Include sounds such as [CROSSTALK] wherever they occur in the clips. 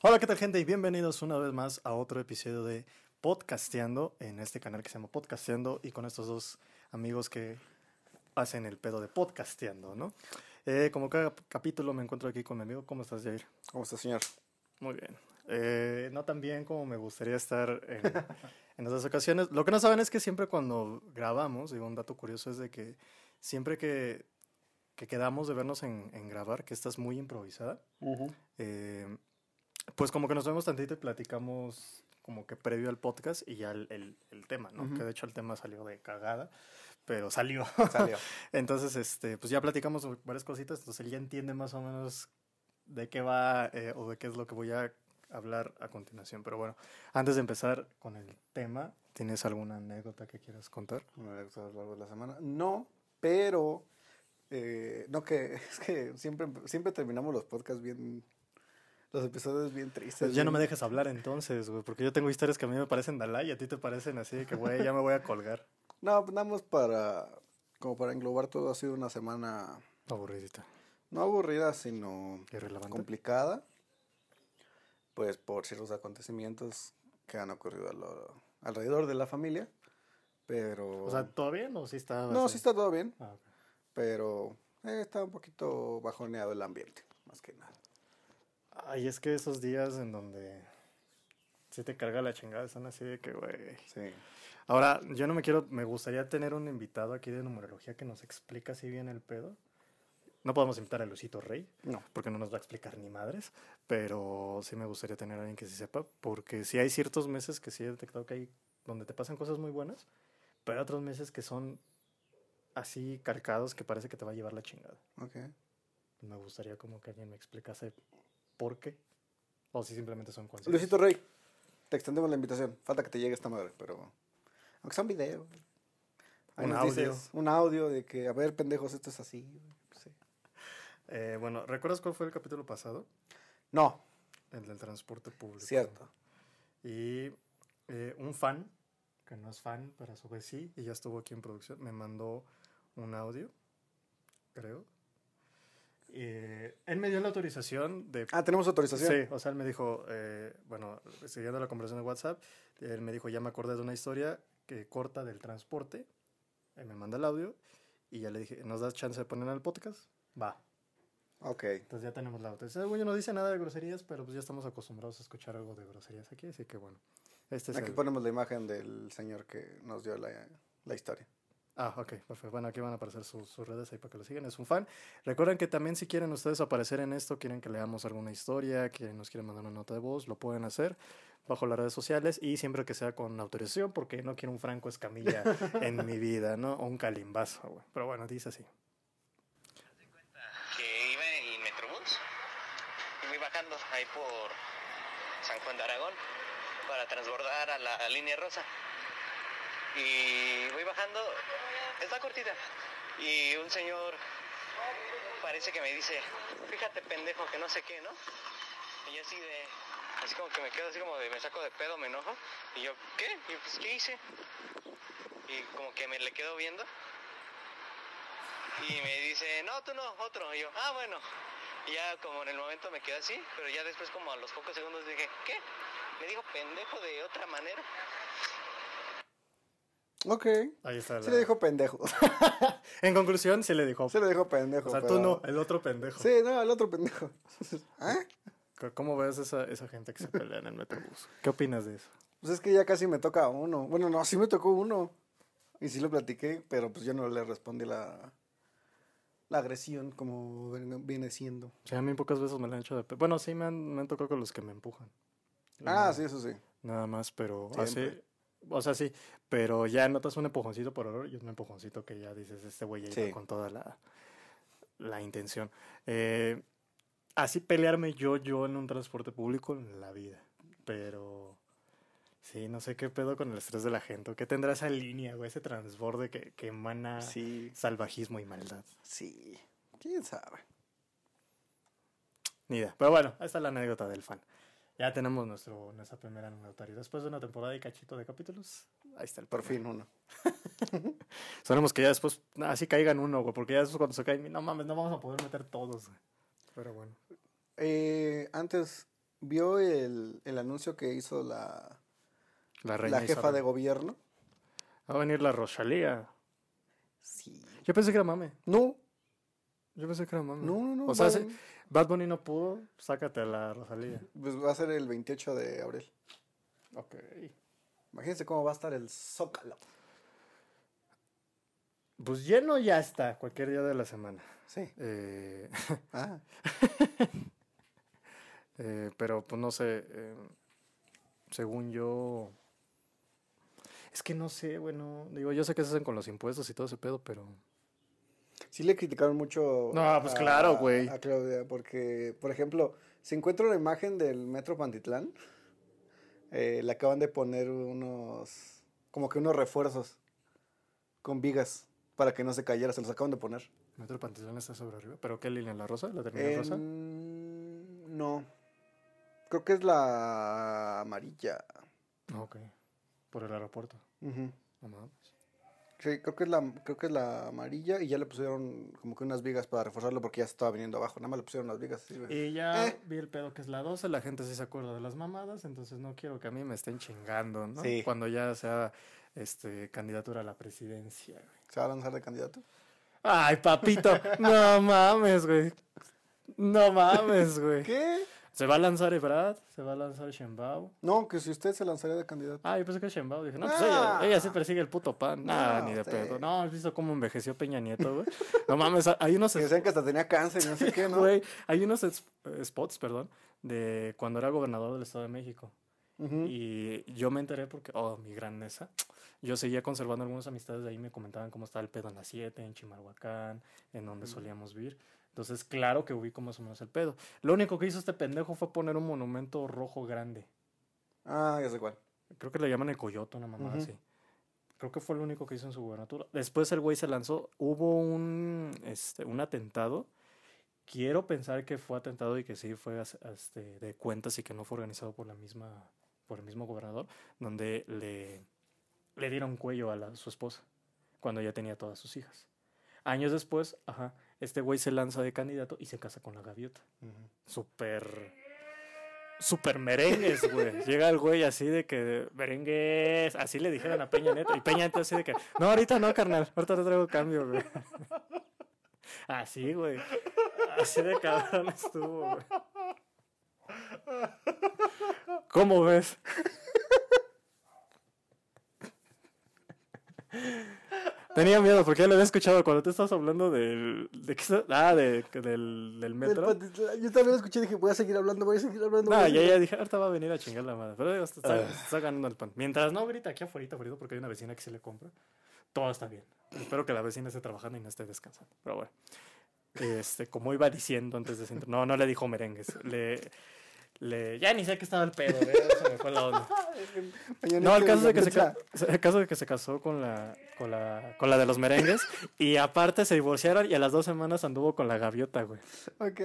Hola, ¿qué tal gente? Y bienvenidos una vez más a otro episodio de Podcasteando en este canal que se llama Podcasteando y con estos dos amigos que hacen el pedo de Podcasteando, ¿no? Eh, como cada capítulo me encuentro aquí con mi amigo. ¿Cómo estás, Jair? ¿Cómo está, señor? Muy bien. Eh, no tan bien como me gustaría estar en, en otras ocasiones. Lo que no saben es que siempre cuando grabamos, digo, un dato curioso es de que siempre que, que quedamos de vernos en, en grabar, que estás muy improvisada, eh, pues como que nos vemos tantito y platicamos como que previo al podcast y ya el, el, el tema, ¿no? Que de hecho el tema salió de cagada, pero salió. Salió. [LAUGHS] entonces, este, pues ya platicamos sobre varias cositas, entonces él ya entiende más o menos de qué va eh, o de qué es lo que voy a hablar a continuación. Pero bueno, antes de empezar con el tema, ¿tienes alguna anécdota que quieras contar? Ha gustado a lo largo de la semana. No, pero. eh, no, que [LAUGHS] es que siempre, siempre terminamos los podcasts bien. Los episodios bien tristes. Pues ya no me dejes hablar entonces, güey, porque yo tengo historias que a mí me parecen Dalai y a ti te parecen así, que güey, ya me voy a colgar. [LAUGHS] No, pues nada más para. Como para englobar todo, ha sido una semana. Aburridita. No aburrida, sino. Irrelevante. complicada. Pues por ciertos acontecimientos que han ocurrido a lo- alrededor de la familia. Pero. O sea, ¿todo bien o sí está? no, así? sí está todo bien. Ah. Pero eh, está un poquito bajoneado el ambiente, más que nada. Ay, es que esos días en donde se te carga la chingada están así de que, güey. Sí. Ahora, yo no me quiero, me gustaría tener un invitado aquí de numerología que nos explica así bien el pedo. No podemos invitar a Lucito Rey, No. porque no nos va a explicar ni madres, pero sí me gustaría tener a alguien que sí sepa, porque sí hay ciertos meses que sí he detectado que hay donde te pasan cosas muy buenas, pero hay otros meses que son así cargados que parece que te va a llevar la chingada. Ok. Me gustaría como que alguien me explicase por qué, o si simplemente son consejos. Luisito Rey, te extendemos la invitación. Falta que te llegue esta madre, pero. Aunque sea un video. Ahí Un audio. dices, un audio de que, a ver, pendejos, esto es así. Sí. Eh, bueno, ¿recuerdas cuál fue el capítulo pasado? No, El del transporte público. cierto. Y eh, un fan, que no es fan, pero a su vez sí, y ya estuvo aquí en producción, me mandó un audio, creo. Eh, él me dio la autorización de... Ah, tenemos autorización. Sí, o sea, él me dijo, eh, bueno, siguiendo la conversación de WhatsApp, él me dijo, ya me acordé de una historia que corta del transporte, él me manda el audio, y ya le dije, ¿nos das chance de poner en el podcast? Va. Ok. Entonces ya tenemos la autorización. Bueno, no dice nada de groserías, pero pues ya estamos acostumbrados a escuchar algo de groserías aquí, así que bueno. Este es Aquí el- ponemos la imagen del señor que nos dio la, la historia. Ah, ok, perfecto. Bueno, aquí van a aparecer sus, sus redes ahí para que lo sigan. Es un fan. Recuerden que también si quieren ustedes aparecer en esto, quieren que leamos alguna historia, que nos quieren mandar una nota de voz, lo pueden hacer bajo las redes sociales y siempre que sea con autorización, porque no quiero un Franco Escamilla [LAUGHS] en mi vida, ¿no? O un calimbazo, güey. Pero bueno, dice así. que iba en el Metrobús y voy bajando ahí por San Juan de Aragón para transbordar a la línea rosa. Y voy bajando, está cortita, y un señor parece que me dice, fíjate pendejo que no sé qué, ¿no? Y así de, así como que me quedo así como de, me saco de pedo, me enojo, y yo, ¿qué? Y yo, pues, ¿qué hice? Y como que me le quedo viendo y me dice, no, tú no, otro. Y yo, ah, bueno. Y ya como en el momento me quedé así, pero ya después como a los pocos segundos dije, ¿qué? Me dijo pendejo de otra manera. Ok. Ahí está. La- le dijo pendejo. [LAUGHS] En conclusión, sí le dijo. Sí le dijo pendejo. o sea, pero- tú no, el otro pendejo. Sí, no, el otro pendejo. [LAUGHS] ¿Eh? ¿Cómo ves esa, esa gente que se pelea en el Metrobús? ¿Qué opinas de eso? Pues es que ya casi me toca uno. Bueno, no, sí me tocó uno. Y sí lo platiqué, pero pues yo no le respondí la, la agresión como viene siendo. Sí, a mí pocas veces me lo han hecho de... Bueno, sí me han, me han tocado con los que me empujan. Ah, sí, eso sí. Nada más, pero así... O sea, sí, pero ya notas un empujoncito por error y un empujoncito que ya dices, este güey ya iba Sí. con toda la, la intención. Eh, así pelearme yo, yo en un transporte público en la vida, pero... Sí, no sé qué pedo con el estrés de la gente. ¿Qué tendrá esa línea, güey? Ese transborde que, que emana Sí. salvajismo y maldad. Sí. ¿Quién sabe? Ni idea. Pero bueno, ahí está la anécdota del fan. Ya tenemos nuestro, nuestra primera anécdota. Y después de una temporada y cachito de capítulos, ahí está el Por fin uno. [LAUGHS] Esperemos que ya después, así caigan uno, güey, porque ya después cuando se caen, no mames, no vamos a poder meter todos, güey. Pero bueno. Eh, antes ¿Vio el, el anuncio que hizo la, La reina la jefa Isabel. de gobierno? Va a venir la Rosalía. Sí. Yo pensé que era mame. No, Yo pensé que era mame. no, no, no. O sea, va- sí, Bad Bunny no pudo, sácate a la Rosalía. Pues va a ser el 28 de abril. Ok. Imagínense cómo va a estar el Zócalo. Pues lleno ya está, cualquier día de la semana. Sí. Eh, [LAUGHS] Ah, eh, pero pues no sé, eh, según yo... Es que no sé, bueno, digo, yo sé que se hacen con los impuestos y todo ese pedo, pero... sí le criticaron mucho. No, pues claro, güey. A Claudia, porque, por ejemplo, si encuentro una imagen del Metro Pantitlán, eh, le acaban de poner unos. Como que unos refuerzos con vigas para que no se cayera. Se los acaban de poner. Metro Pantitlán está sobre arriba. ¿Pero qué línea? ¿La rosa? ¿La terminal rosa? No. Creo que es la amarilla. Ok. Por el aeropuerto. No mames. Sí, creo que es la creo que es la amarilla y ya le pusieron como que unas vigas para reforzarlo porque ya se estaba viniendo abajo. Nada más le pusieron las vigas. así, güey. Y ya Eh. vi el pedo que es la 12, la gente sí se acuerda de las mamadas, entonces no quiero que a mí me estén chingando, ¿no? Sí. Cuando ya sea este candidatura a la presidencia. güey. ¿Se va a lanzar de candidato? Ay, papito, no mames, güey. No mames, güey. ¿Qué? Se va a lanzar Ebrad, se va a lanzar Sheinbaum. No, que si usted se lanzaría de candidato. Ah, yo pensé que Sheinbaum. Dije, no, pues Ah. ella, ella sí persigue el puto pan. Nah, No, ni de sí. pedo. No, ¿has visto cómo envejeció Peña Nieto, güey? No mames, hay unos Que decían que hasta tenía cáncer y no sé qué, ¿no? Güey, hay unos es- spots, perdón, de cuando era gobernador del Estado de México. Y yo me enteré porque, oh, mi grandeza, yo seguía conservando algunas amistades de ahí, me comentaban cómo estaba el pedo en la 7, en Chimalhuacán, en donde solíamos vivir. Entonces, claro que ubico más o menos el pedo. Lo único que hizo este pendejo fue poner un monumento rojo grande. Ah, ya sé cuál. Creo que le llaman el Coyote, una mamada Ujú. así. Creo que fue lo único que hizo en su gubernatura. Después el güey se lanzó. Hubo un, este, un atentado. Quiero pensar que fue atentado y que sí fue este, de cuentas y que no fue organizado por la misma, por el mismo gobernador, donde le, le dieron cuello a la- su esposa cuando ya tenía todas sus hijas. Años después, ajá, este güey se lanza de candidato y se casa con la gaviota súper súper merengues, güey. [LAUGHS] Llega el güey así de que merengues, así le dijeron a Peña Nieto y Peña Nieto así de que, no, ahorita no, carnal, ahorita te traigo cambio, güey. [LAUGHS] Así, güey. Así de cabrón estuvo, güey. ¿Cómo ves? [LAUGHS] Tenía miedo porque ya lo había escuchado cuando te estabas hablando del. ¿De qué está- Ah, de, del, del metro. Del. Yo también lo escuché y dije, voy a seguir hablando, voy a seguir hablando. No, ya, ya dije, ahorita va a venir a chingar la madre. Pero está, está, Ah. está ganando el pan. Mientras no grita aquí afuera, afuera, porque hay una vecina que se le compra, todo está bien. Espero que la vecina esté trabajando y no esté descansando. Pero bueno. Este, como iba diciendo antes de No, no le dijo merengues. Le, le, ya ni sé qué estaba el pedo, ¿eh? se me fue la onda. [LAUGHS] No, el caso, de que se, la ca- el caso de que se casó con la, con, la, con la de los merengues y aparte se divorciaron y a las dos semanas anduvo con la gaviota, güey. Ok.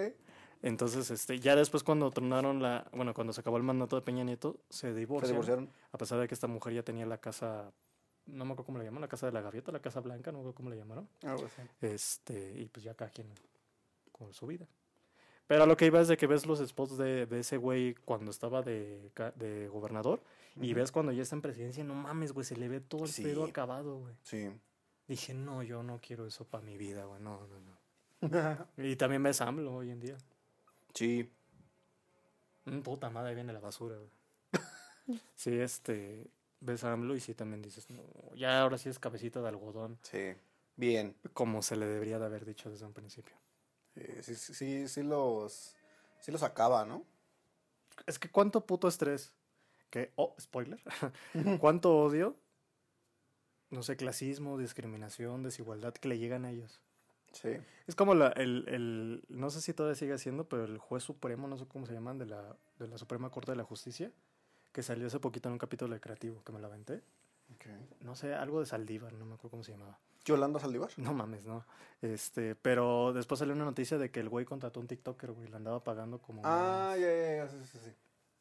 Entonces, este, ya después cuando tronaron la, bueno, cuando se acabó el mandato de Peña Nieto, se Se divorciaron. divorciaron. A pesar de que esta mujer ya tenía la casa, no me acuerdo cómo le llamaron, la casa de la gaviota, la casa blanca, no me acuerdo cómo le llamaron. Algo así. Este, y pues ya cada quien con su vida. Pero a lo que iba es de que ves los spots de, de ese güey cuando estaba de, de gobernador y ves cuando ya está en presidencia, no mames, güey, se le ve todo el Sí. pedo acabado, güey. Sí. Dije, no, yo no quiero eso para mi vida, güey, no, no, no. [LAUGHS] Y también ves AMLO hoy en día. sí. Mm, puta madre, viene la basura, güey. [LAUGHS] sí, este, ves a AMLO y sí también dices, no, ya ahora sí es cabecita de algodón, Sí. Bien. como se le debería de haber dicho desde un principio. Eh, sí, sí, sí, los, sí los acaba, ¿no? Es que cuánto puto estrés, que, oh, spoiler, [LAUGHS] cuánto odio, no sé, clasismo, discriminación, desigualdad que le llegan a ellos. Sí. Es como la, el, el, no sé si todavía sigue siendo, pero el juez supremo, no sé cómo se llaman, de la, de la Suprema Corte de la Justicia, que salió hace poquito en un capítulo de Creativo, que me la aventé. No sé, algo de Saldívar, no me acuerdo cómo se llamaba. Yolanda Saldívar. No mames, no. Este, pero después salió una noticia de que el güey contrató un TikToker, güey, le andaba pagando como... Ah, ya, ya, ya, sí, sí, sí.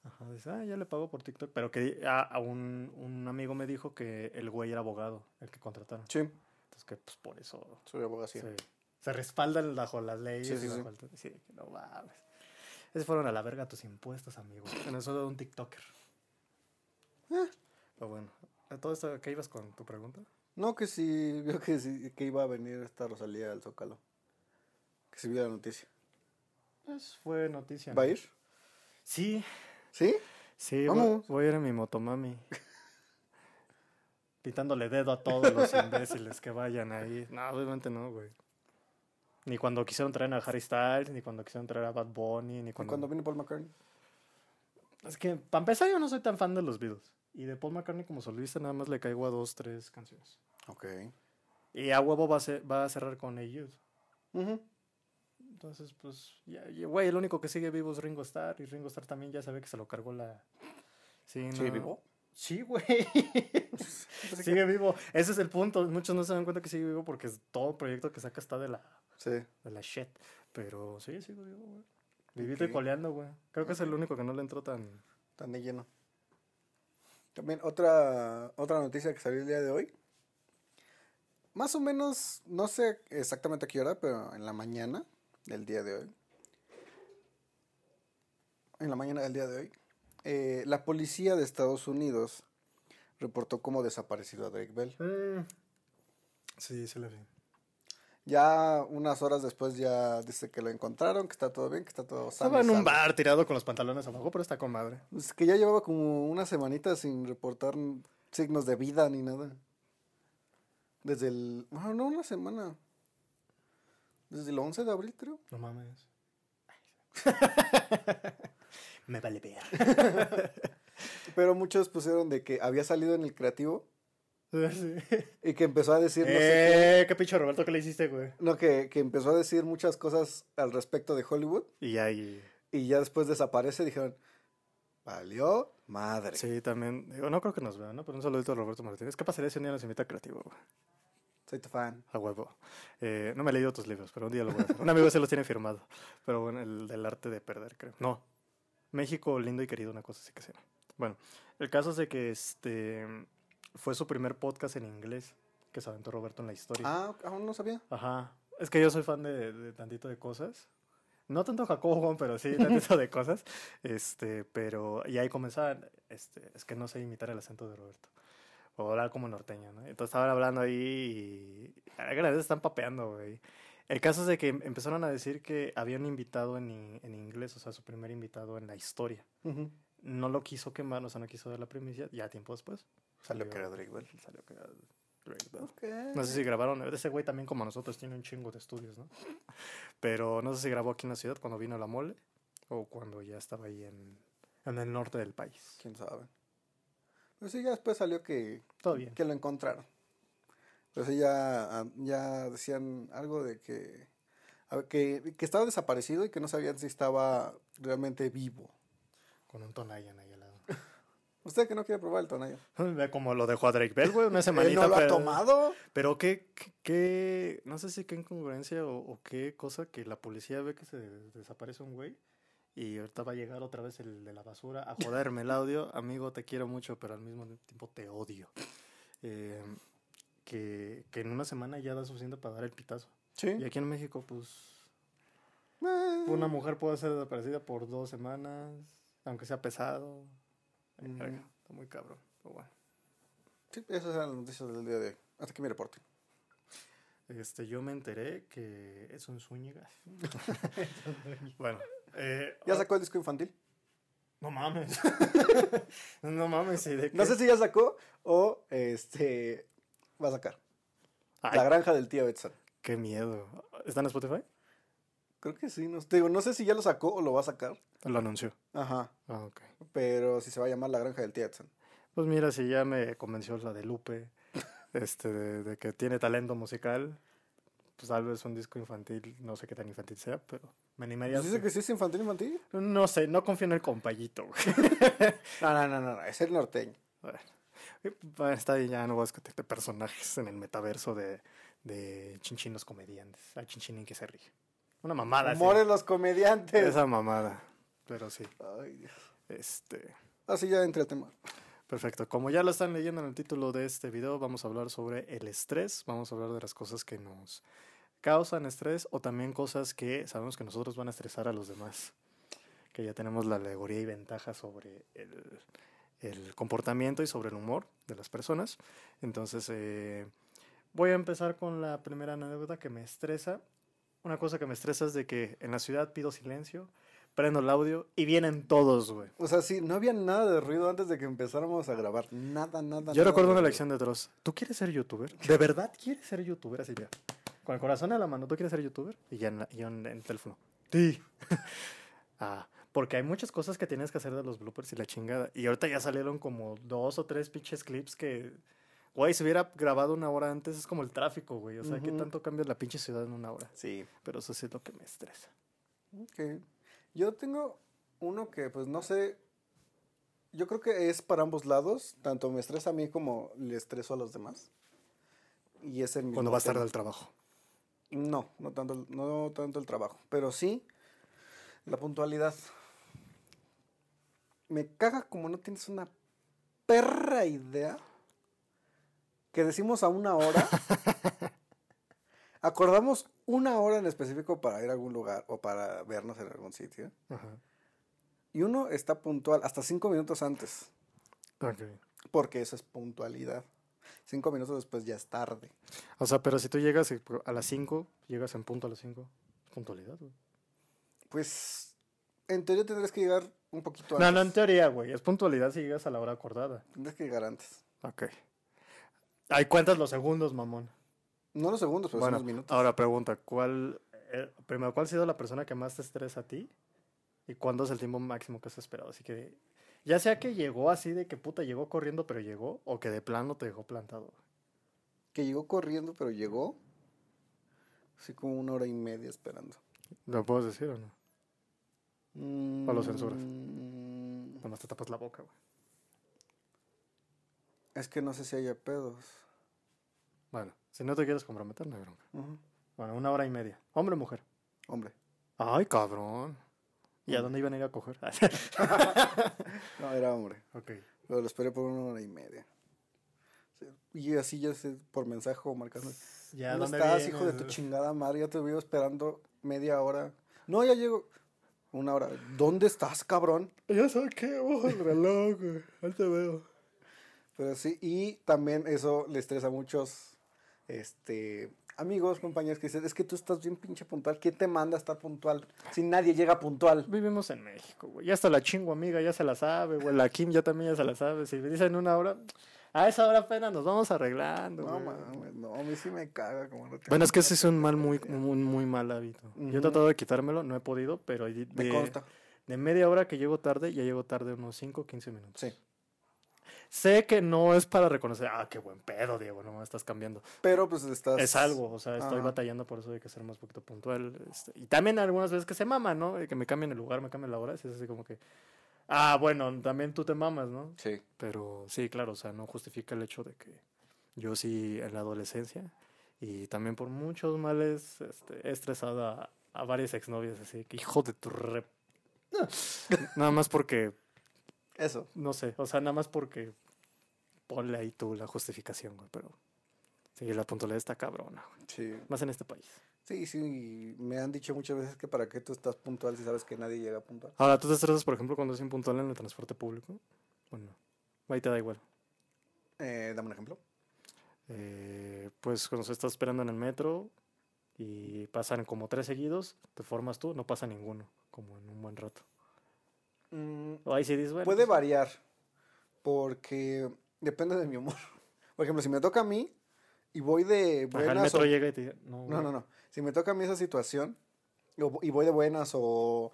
Ajá, dice, ah, ya le pago por TikTok. Pero que a, a un, un amigo me dijo que el güey era abogado, el que contrataron. Sí, Entonces que pues por eso soy abogacía. se, se respaldan bajo las leyes Sí, sí, y sí. el- sí, que no mames. Esos fueron a la verga tus impuestos, amigo. En eso de un TikToker. Pero bueno, ¿a todo esto qué ibas con tu pregunta? No, que sí, [LAUGHS] vio que sí, que iba a venir esta Rosalía al Zócalo. Que se vio la noticia. Pues fue noticia. ¿Va a ir? Sí, ¿Sí? sí, voy, Vamos. voy a ir en mi motomami. [LAUGHS] Pitándole dedo a todos los [LAUGHS] imbéciles que vayan ahí. No, obviamente no, güey. Ni cuando quisieron traer a Harry Styles, ni cuando quisieron traer a Bad Bunny, ni ¿Y cuando... cuando vino Paul McCartney? Es que, para empezar, yo no soy tan fan de los Beatles. Y de Paul McCartney como solista nada más le caigo a dos, tres canciones. Ok. Y a huevo va a, ser- va a cerrar con A Youth. Entonces, pues, ya, ya, güey, el único que sigue vivo es Ringo Starr. Y Ringo Starr también ya sabe que se lo cargó la... Sí, ¿Sigue no- vivo? Sí, güey. [LAUGHS] sigue vivo. Ese es el punto. Muchos no se dan cuenta que sigue vivo porque todo proyecto que saca está de la, Sí. de la shit. Pero sí, sigue vivo, güey. Vivito y coleando, güey. Creo que es el único que no le entró tan... Tan de lleno. También otra, otra noticia que salió el día de hoy. Más o menos, no sé exactamente a qué hora, pero en la mañana del día de hoy. En la mañana del día de hoy. eh, la policía de Estados Unidos reportó como desaparecido a Drake Bell. Sí, se vi. Ya unas horas después ya dice que lo encontraron, que está todo bien, que está todo sano. Estaba en un bar tirado con los pantalones abajo, pero está con madre. Es que ya llevaba como una semanita sin reportar signos de vida ni nada. Desde el... Bueno, no, una semana. Desde el 11 de abril, creo. No mames. [LAUGHS] Me vale ver. [LAUGHS] Pero muchos pusieron de que había salido en el creativo Sí. [LAUGHS] y que empezó a decir... No, sé qué, Eh, qué pinche Roberto, ¿qué le hiciste, güey? no que, que empezó a decir muchas cosas al respecto de Hollywood Y ahí. y ya después desaparece. Dijeron, valió madre. Sí, también. Digo, no creo que nos vean, ¿no? Pero un saludito a Roberto Martínez. ¿Qué pasaría si un día nos invita a creativo, güey? Soy tu fan. A huevo. Eh, no me he leído tus libros, pero un día lo voy a hacer. Un amigo se los tiene firmado. Pero bueno, el del arte de perder, creo. No. México lindo y querido, una cosa así que se llama. Bueno, el caso es de que este fue su primer podcast en inglés que se aventó Roberto en la historia. Ah, aún no sabía. Ajá. Es que yo soy fan de, de tantito de cosas. No tanto Jacobo, Juan, pero sí tantito de cosas. Este, pero y ahí comenzaban, este, es que no sé imitar el acento de Roberto. O hablar como norteño, ¿no? Entonces estaban hablando ahí y a veces están papeando, güey. El caso es de que empezaron a decir que habían invitado en, en inglés, o sea, su primer invitado en la historia. No lo quiso quemar, o sea, no quiso dar la primicia, ya tiempo después. Salió que era Drake Bell. Salió que era Drake Bell. No sé si grabaron. Ese güey también, como nosotros, tiene un chingo de estudios, ¿no? Pero no sé si grabó aquí en la ciudad cuando vino la mole o cuando ya estaba ahí en, en el norte del país. quién sabe. Pero sí, ya después salió que, Todo bien. que lo encontraron. Pero sí, ya, ah, ya decían algo de que, a ver, que, que estaba desaparecido y que no sabían si estaba realmente vivo. Con un Tonayan ahí. ¿Usted que no quiere probar el Tonayan? [LAUGHS] Ve como lo dejó a Drake Bell, güey, una [LAUGHS] ¿Él semanita. no lo ha pero, tomado? Pero qué, qué, no sé si qué incongruencia o, o qué cosa que la policía ve que se desaparece un güey y ahorita va a llegar otra vez el de la basura a joderme el audio. [LAUGHS] Amigo, te quiero mucho, pero al mismo tiempo te odio. Eh, que, que en una semana ya da suficiente para dar el pitazo. Sí. Y aquí en México, pues, Eh, una mujer puede ser desaparecida por dos semanas, aunque sea pesado. Verga, Está muy cabrón. Pero bueno. Sí, esas eran las noticias del día de hoy. Hasta aquí mi reporte. Este, yo me enteré que es un Zúñiga. [LAUGHS] bueno. eh, ¿Ya sacó el disco infantil? No mames. [LAUGHS] no mames. ¿y de No sé si ya sacó o este va a sacar. Ay, La granja del tío Edson. qué miedo. ¿Está en Spotify? Creo que sí, no, te digo, no sé si ya lo sacó o lo va a sacar. Lo anunció. Ajá. Ah, ok. Pero si se va a llamar La granja del Edson. Pues mira, si ya me convenció la de Lupe, [LAUGHS] este, de, de que tiene talento musical, pues tal vez un disco infantil, no sé qué tan infantil sea, pero me animaría. Pues dice que sí es infantil infantil. No sé, no confío en el compayito. [LAUGHS] No, no, no, no, no, es el norteño. Bueno, bueno, está bien, ya no voy a discutir de personajes en el metaverso de, de chinchinos comediantes. Al chinchín que se ríe. Una mamada. Humor en los comediantes. Esa mamada. Pero sí, Ay, Dios. este. Así ya entra el tema. Perfecto. Como ya lo están leyendo en el título de este video, vamos a hablar sobre el estrés. Vamos a hablar de las cosas que nos causan estrés o también cosas que sabemos que nosotros van a estresar a los demás. que ya tenemos la alegoría y ventaja sobre el, el comportamiento y sobre el humor de las personas. Entonces, eh, voy a empezar con la primera anécdota que me estresa. Una cosa que me estresa es de que en la ciudad pido silencio, prendo el audio y vienen todos, güey. O sea, sí, no había nada de ruido antes de que empezáramos a grabar. Nada, nada. Yo nada recuerdo una lección de Dross. ¿Tú quieres ser youtuber? ¿De verdad quieres ser youtuber? Así ya. Con el corazón en la mano, ¿tú quieres ser youtuber? Y ya en, la- y yo en, en el teléfono. Sí. [LAUGHS] ah, porque hay muchas cosas que tienes que hacer de los bloopers y la chingada. Y ahorita ya salieron como dos o tres pinches clips que. Güey, si hubiera grabado una hora antes es como el tráfico, güey. O sea, ¿qué tanto cambia la pinche ciudad en una hora? Sí. Pero eso sí es lo que me estresa. Ok. Yo tengo uno que, pues, no sé. Yo creo que es para ambos lados. Tanto me estresa a mí como le estreso a los demás. Y es el mismo Cuando vas tarde al trabajo. No, no tanto, no tanto el trabajo. Pero sí la puntualidad. Me caga como no tienes una perra idea que decimos a una hora. [LAUGHS] acordamos una hora en específico para ir a algún lugar o para vernos en algún sitio. Ajá. Y uno está puntual hasta cinco minutos antes. Porque eso es puntualidad. Cinco minutos después ya es tarde. O sea, pero si tú llegas a las 5, llegas en punto a las 5, puntualidad, güey. Pues en teoría tendrías que llegar un poquito No, antes. no, en teoría, güey. Es puntualidad si llegas a la hora acordada. Tendrías que llegar antes. Ok. Ahí cuentas los segundos, mamón. No los segundos, pero bueno, son los minutos. ahora pregunta, ¿cuál, eh, primero, ¿cuál ha sido la persona que más te estresa a ti? ¿Y cuándo es el tiempo máximo que has esperado? Así que, ya sea que llegó así de que puta llegó corriendo pero llegó, o que de plano te dejó plantado. Que llegó corriendo, pero llegó. Así como una hora y media esperando. ¿Lo puedes decir o no? ¿O lo censuras? Mm, Nomás te tapas la boca, güey. Es que no sé si haya pedos. Bueno, si no te quieres comprometer, no hay bronca. Bueno, una hora y media. ¿Hombre o mujer? Hombre. Ay, cabrón. ¿Y a Mm. dónde iban a ir a coger? [LAUGHS] [LAUGHS] No, era hombre. ok. Pero lo esperé por una hora y media. Y así ya sé por mensaje o marcando. Ya, ¿Dónde ¿dónde estás, hijo de tu chingada madre? Ya te veo esperando media hora. No, ya llego. Una hora. ¿Dónde estás, cabrón? Ya sabes qué, ojo el reloj, güey. Ahí te veo. Pero sí, y también eso le estresa a muchos este, amigos, compañeros que dicen, es que tú estás bien pinche puntual. ¿Quién te manda a estar puntual si nadie llega puntual? Vivimos en México, güey. Ya hasta la chingo amiga ya se la sabe, güey. La Kim ya también ya se la sabe. Si me dicen una hora, a esa hora apenas nos vamos arreglando, No, mames, no, a mí sí me caga como no Bueno, es que ese es un mal muy, muy, muy mal hábito. Yo he tratado de quitármelo, no he podido, pero de, Me consta. de media hora que llego tarde, ya llego tarde unos 5 o 15 minutos. Sí. Sé que no es para reconocer, ah, qué buen pedo, Diego, no me estás cambiando. Pero pues estás... Es algo, o sea, estoy Ajá. batallando por eso de que ser más poquito puntual. este, y también algunas veces que se mama, ¿no? Que me cambien el lugar, me cambien la hora, es así como que, ah, bueno, también tú te mamas, ¿no? Sí. Pero sí, claro, o sea, no justifica el hecho de que yo sí en la adolescencia y también por muchos males este, he estresado a, a varias exnovias, así que hijo de tu rep. [LAUGHS] nada más porque, Eso. no sé, o sea, nada más porque ponle ahí tú la justificación, güey, pero sí, la puntualidad está cabrona, güey, Sí. más en este país. Sí, sí, me han dicho muchas veces que para qué tú estás puntual si sabes que nadie llega puntual. Ahora, ¿tú te estresas, por ejemplo, cuando es impuntual en el transporte público? Bueno, ahí te da igual. Eh, dame un ejemplo. Eh, pues cuando se está esperando en el metro y pasan como tres seguidos, te formas tú, no pasa ninguno, como en un buen rato. Mm, O ahí sí dices, bueno, Puede pues, variar porque depende de mi humor. [LAUGHS] Por ejemplo, si me toca a mí y voy de ajá, el buenas metro o- llega y te no, No, güey". no, no. Si me toca a mí esa situación y voy de buenas o,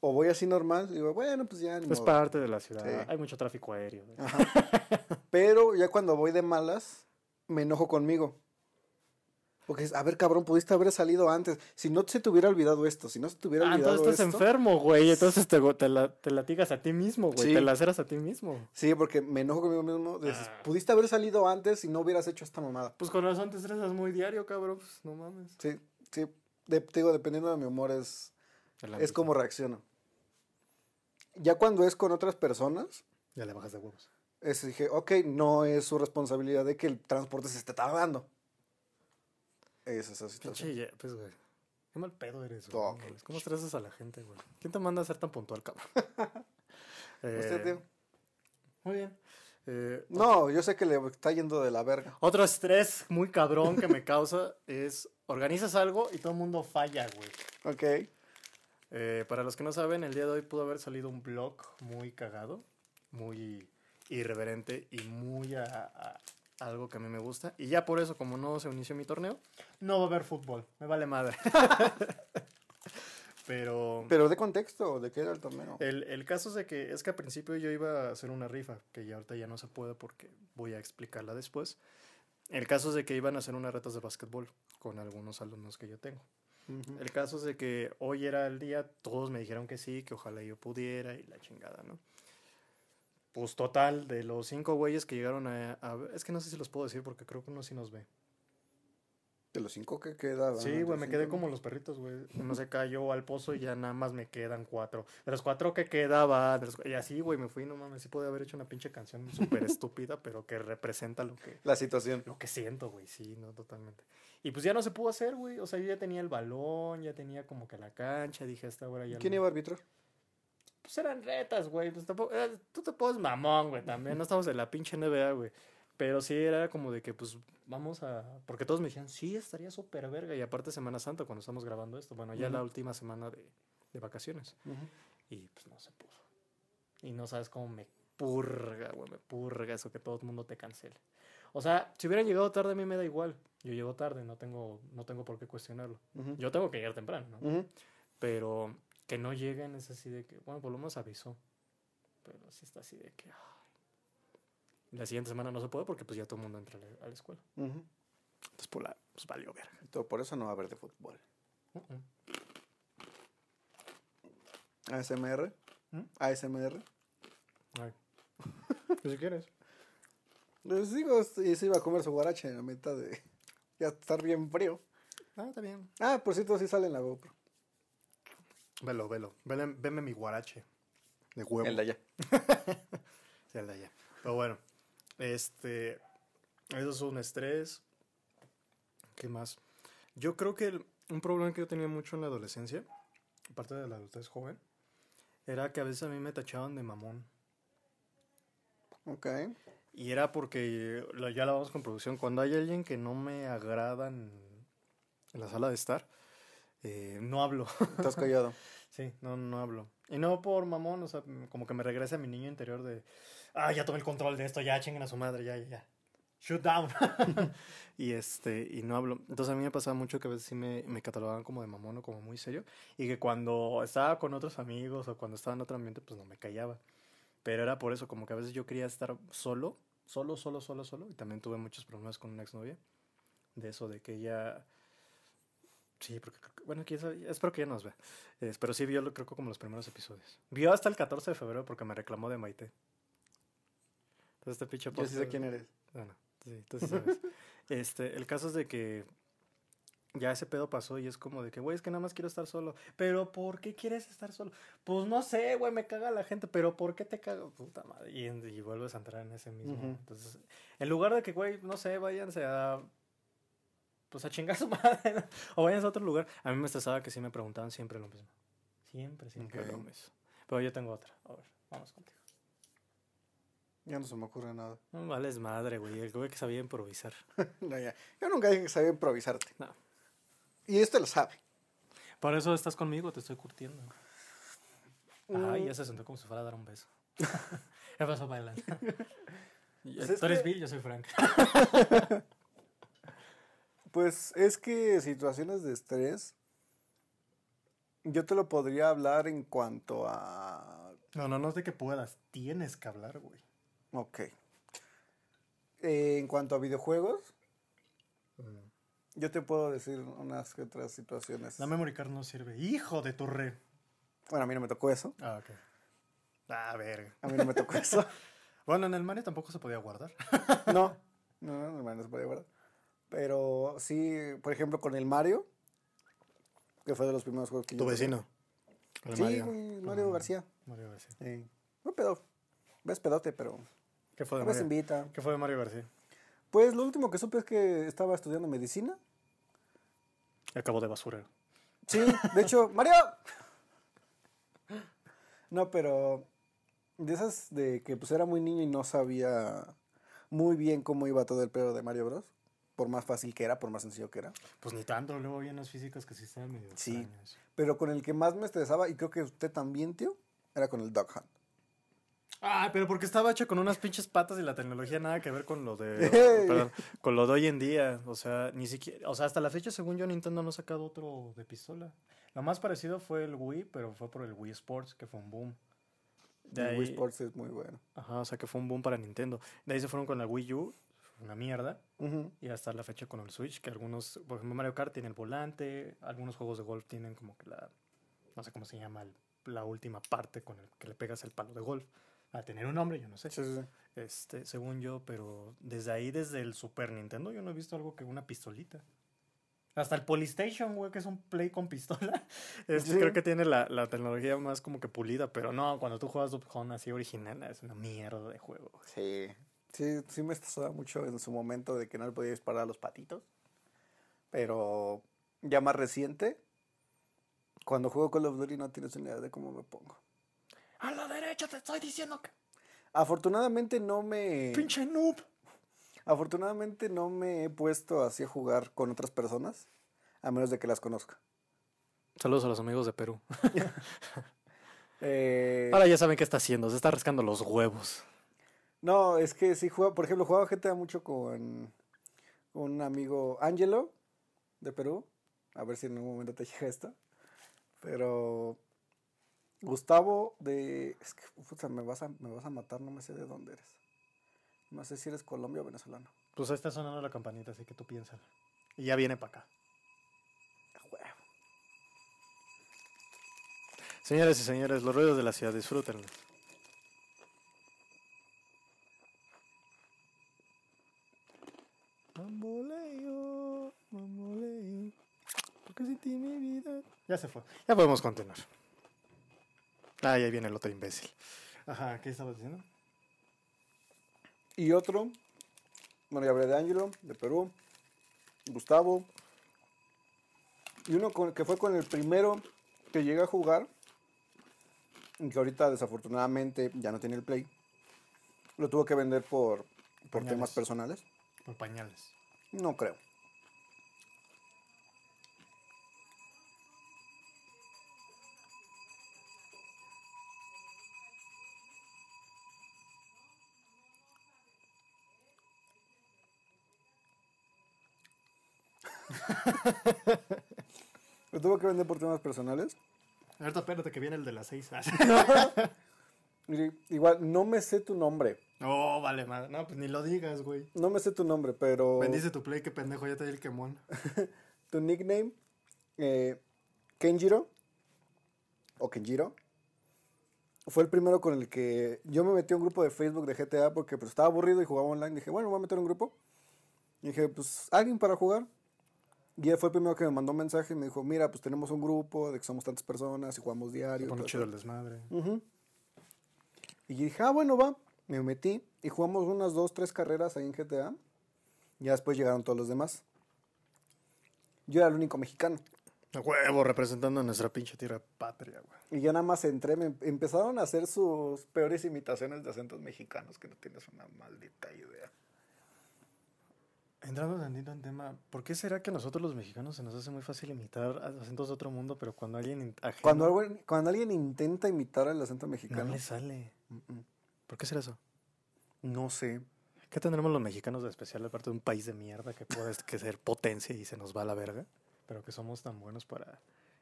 o voy así normal, digo, bueno, pues ya ni Es modo. parte de la ciudad, Sí. hay mucho tráfico aéreo. Pero ya cuando voy de malas, me enojo conmigo. Porque a ver, cabrón, pudiste haber salido antes. Si no se te hubiera olvidado esto, si no se te hubiera Ah, olvidado entonces estás esto. enfermo, güey, entonces te, te, la, te latigas a ti mismo, güey, Sí. te laceras a ti mismo. Sí, porque me enojo conmigo mismo. dices, Ah. Pudiste haber salido antes y no hubieras hecho esta mamada. Pues con razón te estresas muy diario, cabrón, pues no mames. Sí, sí. De- te digo, dependiendo de mi humor es, es como reacciono. Ya cuando es con otras personas, Ya le bajas de huevos. es, dije, ok, no es su responsabilidad de que el transporte se esté tardando. Es esa situación. Pinche, ye- pues, güey. Qué mal pedo eres, güey. No. ¿Cómo estresas a la gente, güey? ¿Quién te manda a ser tan puntual, cabrón? [LAUGHS] ¿Usted, Eh, tío? Muy bien. Eh, No, yo sé que le está yendo de la verga. Otro estrés muy cabrón que me causa es organizas algo y todo el mundo falla, güey. Ok. Eh, para los que no saben, el día de hoy pudo haber salido un blog muy cagado, muy irreverente y muy a, a- algo que a mí me gusta. Y ya por eso, como no se inició mi torneo, no va a haber fútbol. Me vale madre. [LAUGHS] Pero Pero de contexto, ¿de qué era el torneo? el, el caso es de que es que al principio yo iba a hacer una rifa, que ya ahorita ya no se puede porque voy a explicarla después. El caso es de que iban a hacer unas retas de básquetbol con algunos alumnos que yo tengo. Ujú. El caso es de que hoy era el día, todos me dijeron que sí, que ojalá yo pudiera y la chingada, ¿no? Pues total, de los cinco güeyes que llegaron a, es que no sé si los puedo decir porque creo que uno sí nos ve. De los cinco que quedaban. Sí, güey, me quedé como los perritos, güey. Uno se cayó al pozo y ya nada más me quedan cuatro. De los cuatro que quedaban, de los y así, güey, me fui, no mames, sí podía haber hecho una pinche canción súper [LAUGHS] estúpida, pero que representa lo que, La situación. lo que siento, güey, sí, no, totalmente. Y pues ya no se pudo hacer, güey, o sea, yo ya tenía el balón, ya tenía como que la cancha, dije, a esta hora ya... ¿Quién no- iba a arbitrar? Pues eran retas, güey, pues tampoco... eh, tú te pones mamón, güey, también, no estamos en la pinche NBA, güey. Pero sí era como de que, pues, vamos a... Porque todos me decían, sí, estaría súper verga. Y aparte Semana Santa, cuando estamos grabando esto. Bueno, ya Ujú. la última semana de, de vacaciones. Y pues no se pudo. Y no sabes cómo me purga, güey, me purga eso que todo el mundo te cancele. O sea, si hubieran llegado tarde a mí me da igual. Yo llego tarde, no tengo, no tengo por qué cuestionarlo. Ujú. Yo tengo que llegar temprano, ¿no? Pero que no lleguen es así de que, bueno, por lo menos avisó. Pero sí está así de que... ay. La siguiente semana no se puede porque pues ya todo el mundo entra a la, escuela. Ujú. Entonces pues, la, pues valió verga. Todo por eso no va a haber de fútbol. Uh-uh. ASMR. ¿Mm? ASMR. Ay. [LAUGHS] Pues si quieres. Les digo, y se iba a comer su guarache en la mitad de ya estar bien frío. Ah, está bien. Ah, por cierto, sí sale en la GoPro. Velo, velo. Vele- veme mi guarache. De huevo. El de allá. [LAUGHS] Sí, el de allá. Pero bueno, este, eso es un estrés. ¿Qué más? Yo creo que el- un problema que yo tenía mucho en la adolescencia, aparte de la adultez joven, era que a veces a mí me tachaban de mamón. Ok. Y era porque, lo- ya lo vamos con producción, cuando hay alguien que no me agrada en, en la sala de estar, eh, no hablo. Estás [LAUGHS] callado. Sí, no, no hablo. Y no por mamón, o sea, como que me regresa mi niño interior de, ah, ya tomé el control de esto, ya chinguen a su madre, ya, ya, ya. Shoot down. [LAUGHS] y este, y no hablo. Entonces a mí me pasaba mucho que a veces sí me, me catalogaban como de mamón o como muy serio. Y que cuando estaba con otros amigos o cuando estaba en otro ambiente, pues no me callaba. Pero era por eso, como que a veces yo quería estar solo, solo, solo, solo, solo. Y también tuve muchos problemas con una exnovia. De eso, de que ella... Sí, porque creo que- bueno, sabe, espero que ya nos vea. Eh, pero sí vio, lo- creo que como los primeros episodios. Vio hasta el 14 de febrero porque me reclamó de Maite. Entonces este pinche Yo sí sé quién eres. Bueno, sí, sí sabes. [LAUGHS] este, el caso es de que ya ese pedo pasó y es como de que, güey, es que nada más quiero estar solo. Pero ¿por qué quieres estar solo? Pues no sé, güey, me caga la gente, pero ¿por qué te caga? Puta madre. Y, vuelves a entrar en ese mismo. Entonces, en lugar de que, güey, no sé, váyanse a. Pues a chingar a su [LAUGHS] madre. ¿no? O váyanse a otro lugar. A mí me estresaba que sí me preguntaban siempre lo mismo. Siempre, siempre lo Ok. mismo. Pero yo tengo otra. A ver, vamos contigo. Ya no se me ocurre nada. No vales madre, güey. El güey que sabía improvisar. [LAUGHS] No, ya. Yo nunca dije que sabía improvisarte. No. Y este lo sabe. Por eso estás conmigo, te estoy curtiendo. Ay, Mm. ya se sentó como si fuera a dar un beso. [LAUGHS] ¿Qué pasó, bailan? Pues es Tú eres que- Bill, yo soy Frank. Pues es que situaciones de estrés, yo te lo podría hablar en cuanto a... No, no, no es de que puedas. Tienes que hablar, güey. Ok. Eh, en cuanto a videojuegos, yo te puedo decir unas que otras situaciones. La memory card no sirve. Hijo de tu re. Bueno, a mí no me tocó eso. Ah, ok. Ah, verga. A mí no me tocó [LAUGHS] eso. Bueno, en el Mario tampoco se podía guardar. No, [LAUGHS] no, no, no, no se podía guardar. Pero sí, por ejemplo, con el Mario, que fue de los primeros juegos que Tu yo... vecino. El Sí, Mario. García. Mario García. Sí. No pedo. Ves pedote, pero ¿Qué fue de Mario? invita. ¿Qué fue de Mario García? Pues lo último que supe es que estaba estudiando medicina. Acabó de basurero. Sí, de hecho, [LAUGHS] Mario. No, pero de esas de que pues era muy niño y no sabía muy bien cómo iba todo el pedo de Mario Bros. Por más fácil que era, por más sencillo que era. Pues ni tanto, luego había unas físicas que sí estaban medio Sí. extrañas. Pero con el que más me estresaba, y creo que usted también, tío, era con el Dog Hunt. Ah, pero porque estaba hecha con unas pinches patas y la tecnología nada que ver con lo de [LAUGHS] perdón, con lo de hoy en día, o sea, ni siquiera, o sea, hasta la fecha según yo Nintendo no ha sacado otro de pistola. Lo más parecido fue el Wii, pero fue por el Wii Sports que fue un boom. De El ahí, Wii Sports es muy bueno. ajá, o sea, que fue un boom para Nintendo. De ahí se fueron con la Wii U, una mierda, y hasta la fecha con el Switch, que algunos, por ejemplo, Mario Kart tiene el volante, algunos juegos de golf tienen como que la no sé cómo se llama, el- la última parte con el que le pegas el palo de golf. A tener un nombre, yo no sé. Sí, sí, sí. Este, según yo, pero desde ahí, desde el Super Nintendo, yo no he visto algo que una pistolita. Hasta el Polystation, güey, que es un play con pistola. [LAUGHS] Este, Sí. Creo que tiene la, la tecnología más como que pulida, pero no, cuando tú juegas Duck Hunt así original, es una mierda de juego. güey. Sí. Sí, sí me estresaba mucho en su momento de que no le podía disparar a los patitos. Pero ya más reciente, cuando juego Call of Duty no tienes una idea de cómo me pongo. A la derecha te estoy diciendo que. Afortunadamente no me... ¡Pinche noob! Afortunadamente no me he puesto así a jugar con otras personas, a menos de que las conozca. Saludos a los amigos de Perú. [LAUGHS] [LAUGHS] Eh, Ahora ya saben qué está haciendo, se está rascando los huevos. No, es que sí jugaba, por ejemplo, jugaba GTA mucho con un amigo Angelo de Perú. A ver si en algún momento te [LAUGHS] llega esto. Pero Gustavo de... Es que, puta, me vas, a, me vas a matar, no me sé de dónde eres. No sé si eres Colombia o venezolano. Pues ahí está sonando la campanita, así que tú piénsalo. Y ya viene para acá. Huevo. Señores y señores, los ruidos de la ciudad, disfrútenlos. Bamboleo, bamboleo, porque sin ti mi vida... Ya se fue. Ya podemos continuar. Ah, y ahí viene el otro imbécil. Ajá, ¿qué estabas diciendo? Y otro, bueno, ya hablé de Angelo, de Perú, Gustavo. Y uno con, que fue con el primero que llegué a jugar, y que ahorita desafortunadamente ya no tiene el Play. Lo tuvo que vender por, por Pañales. temas personales. Por pañales. No creo. [LAUGHS] Lo tuvo que vender por temas personales. Ahorita espérate que viene el de las seis. [LAUGHS] [LAUGHS] Igual, no me sé tu nombre. No, vale, madre. No, pues ni lo digas, güey. No me sé tu nombre, pero... Bendice tu play, qué pendejo, ya te di el quemón. [LAUGHS] tu nickname, eh, Kenjiro, o Kenjiro, fue el primero con el que yo me metí a un grupo de Facebook de GTA porque pues, estaba aburrido y jugaba online. Dije, bueno, me voy a meter a un grupo. Y dije, pues, alguien para jugar. Y él fue el primero que me mandó un mensaje y me dijo, mira, pues tenemos un grupo de que somos tantas personas y jugamos diario. Se pone chido eso". el desmadre. Ujú. Y yo dije, ah, bueno, va. Me metí y jugamos unas dos, tres carreras ahí en GTA. Ya después llegaron todos los demás. Yo era el único mexicano. A huevo, representando a nuestra pinche tierra patria, güey. Y ya nada más entré, me empezaron a hacer sus peores imitaciones de acentos mexicanos, que no tienes una maldita idea. Entrando tantito en tema, ¿por qué será que a nosotros los mexicanos se nos hace muy fácil imitar acentos de otro mundo, pero cuando alguien ajeno Cuando, alguien- cuando alguien intenta imitar el acento no mexicano, le sale? mm, mm, ¿Por qué será eso? no sé. ¿Qué tendremos los mexicanos de especial aparte de un país de mierda que puede que ser potencia y se nos va a la verga? Pero que somos tan buenos para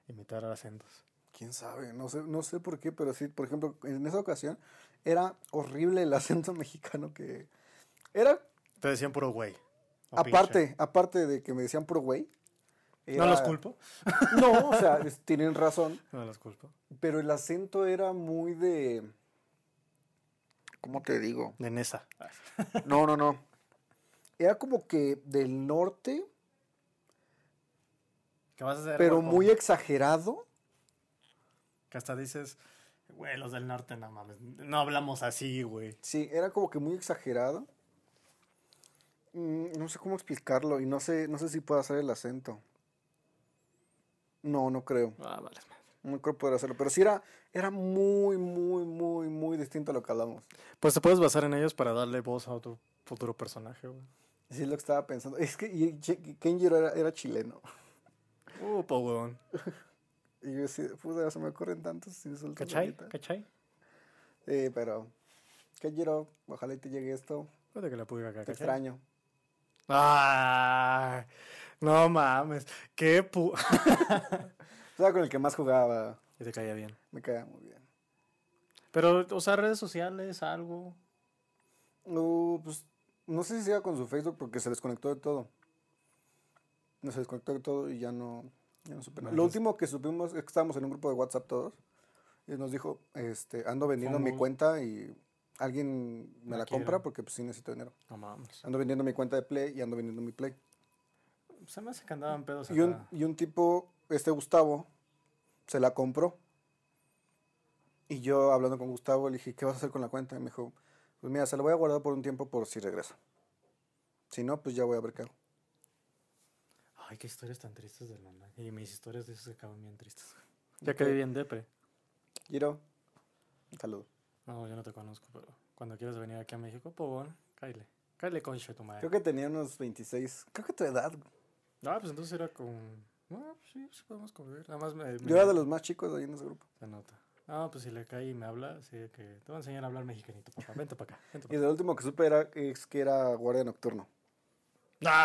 imitar acentos. ¿Quién sabe? No sé, no sé por qué, pero sí, por ejemplo, en esa ocasión era horrible el acento [LAUGHS] mexicano que... Era, Te decían puro güey. Aparte, aparte de que me decían puro güey. No los culpo. No, o sea, es- tienen razón, [LAUGHS] No los culpo. pero el acento era muy de... ¿Cómo te digo? De Nesa. No, no, no. Era como que del norte, ¿Qué vas a hacer? pero muy exagerado. Que hasta dices, güey, los del norte, no mames. No hablamos así, güey. Sí, era como que muy exagerado. Mm, No sé cómo explicarlo y no sé, no sé si puedo hacer el acento. No, no creo. Ah, vale. No creo poder hacerlo. Pero sí era, era muy, muy, muy, muy distinto a lo que hablamos. Pues te puedes basar en ellos para darle voz a otro futuro personaje, güey. Sí, es lo que estaba pensando. Es que Kenjiro era, era chileno. Uh, po, weón. Y yo decía, puta, se me ocurren tantos insultos. ¿Cachai? ¿Cachai? Sí, pero. Kenjiro, ojalá y te llegue esto. Puede que la acá, Te ¿cachai? extraño. Ay, no mames. Qué pu... [LAUGHS] Era con el que más jugaba. y te caía bien. Me caía muy bien. Pero, o sea, redes sociales, algo. Uh, pues no sé si siga con su Facebook porque se desconectó de todo. No se desconectó de todo y ya no, ya no supe nada. Lo último que supimos es que estábamos en un grupo de WhatsApp todos y nos dijo, este, ando vendiendo mi cuenta y alguien me La compra porque pues sí necesito dinero. No mames. Ando vendiendo mi cuenta de Play y ando vendiendo mi Play. Se me hace que andaban pedos Y un, acá. y un tipo, este Gustavo, se la compró. Y yo hablando con Gustavo le dije, ¿qué vas a hacer con la cuenta? Y me dijo, pues mira, se la voy a guardar por un tiempo por si regresa. Si no, pues ya voy a ver qué hago. Ay, qué historias tan tristes del online. Y mis historias de esos se acaban bien tristes. Ya que viví en Depre. Giro, un saludo. No, yo no te conozco, pero cuando quieras venir aquí a México, pues cáile. Cáile concha de tu madre. Creo que tenía unos 26, creo que tu edad. Ah, pues entonces era con... No, sí, sí podemos convivir. Nada más me... Yo me- era de los más chicos ahí en ese grupo. Se nota. Ah, pues si le cae y me habla, de que te voy a enseñar a hablar mexicanito, papá. Vente para acá. Vente Y pa' lo último que supe era es que era guardia nocturno. acá.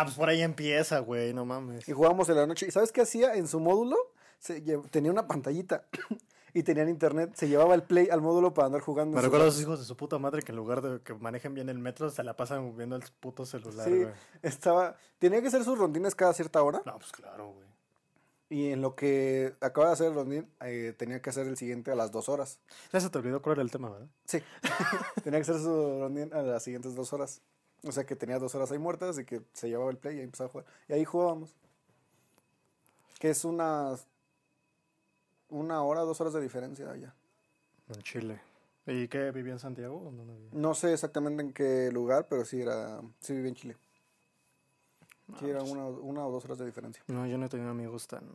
Ah, pues por ahí empieza, güey, no mames. Y jugábamos en la noche. ¿Y sabes qué hacía? En su módulo se tenía una pantallita y tenían internet. Se llevaba el play al módulo para andar jugando. Me recuerdo a esos hijos de su puta madre que en lugar de que manejen bien el metro, se la pasan viendo el puto celular, Sí, güey. estaba. Tenía que hacer sus rondines cada cierta hora. No, pues claro, güey. Y en lo que acaba de hacer el rondín, eh, tenía que hacer el siguiente a las dos horas. Ya se te olvidó cuál era el tema, ¿verdad? Sí. [LAUGHS] tenía que hacer su rondín a las siguientes dos horas. O sea que tenía dos horas ahí muertas y que se llevaba el play y ahí empezaba a jugar. Y ahí jugábamos. Que es unas. Una hora, dos horas de diferencia allá. En Chile. ¿Y qué? ¿Vivía en Santiago o dónde vivía? No sé exactamente en qué lugar, pero sí era. Sí vivía en Chile. Sí, era pues- una, una o dos horas de diferencia. No, yo no he tenido amigos tan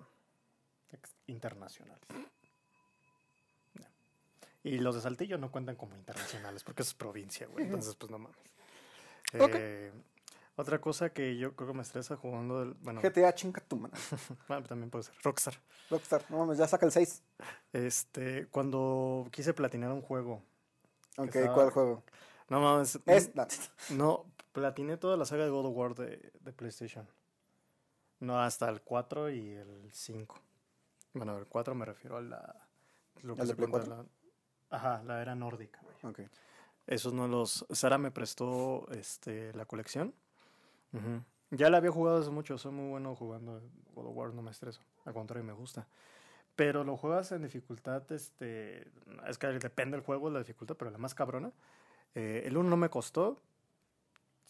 internacionales. No. Y los de Saltillo no cuentan como internacionales porque eso es provincia, güey. Entonces, pues no mames. Ok. Eh, otra cosa que yo creo que me estresa jugando, el, bueno, GTA, chinga tu mano. [LAUGHS] bueno, también puede ser Rockstar. Rockstar, no mames, ya saca el 6. Este, cuando quise platinar un juego. Ok, estaba- ¿cuál juego? No mames. Es. no. No, platiné toda la saga de God of War de, de PlayStation. No, hasta el 4 y el 5. Bueno, el 4 me refiero a la... Lo ¿Al de se Play cuenta 4? la- ajá, la era nórdica. güey. Ok. Esos no los... Sara me prestó este, la colección. Ujú. Ya la había jugado hace mucho. Soy muy bueno jugando God of War, no me estreso. Al contrario, me gusta. Pero lo juegas en dificultad, este... Es que depende del juego, la dificultad, pero la más cabrona. Eh, el 1 no me costó.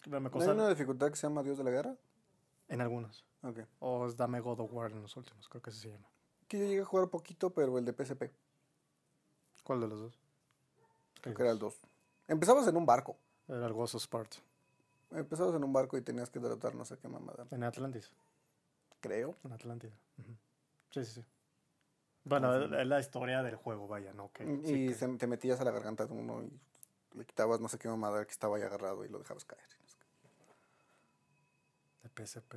Me ¿No hay costó una dificultad que se llama Dios de la Guerra? en algunos. Ok. O es Dame God of War en los últimos, creo que así se llama. Que yo llegué a jugar poquito, pero el de PSP. ¿Cuál de los dos? Creo que era el 2. Empezabas en un barco. Era el Ghost of Sparta. Empezabas en un barco y tenías que derrotar no sé qué mamada. En Atlantis. Creo. En Atlántida. Ujú. Sí, sí, sí. Bueno, es la historia del juego, vaya, ¿no? Que, sí y que- se- te metías a la garganta de uno y le quitabas no sé qué mamada que estaba ahí agarrado y lo dejabas caer. ¿De PSP?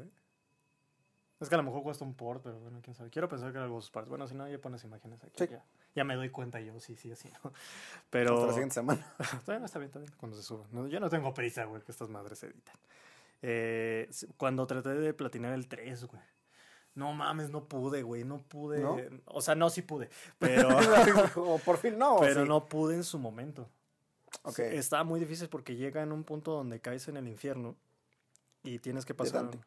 Es que a lo mejor cuesta un port, pero bueno, quién sabe. Quiero pensar que era el Ghost of Sparta. Bueno, si no, ya pones imágenes aquí. Sí. Ya, ya me doy cuenta yo, sí, sí, sí. ¿no? Hasta Pero... la siguiente semana. [LAUGHS] Bueno, está bien, está bien. Cuando se suba. No, yo no tengo prisa, güey, que estas madres se editan. Eh, cuando traté de platinar el 3, güey. No mames, no pude, güey. No pude. ¿No? O sea, no, sí pude. [LAUGHS] Pero, Como por fin no. pero sí. no pude en su momento. Ok. Estaba muy difícil porque llega en un punto donde caes en el infierno y tienes que pasar. Dante.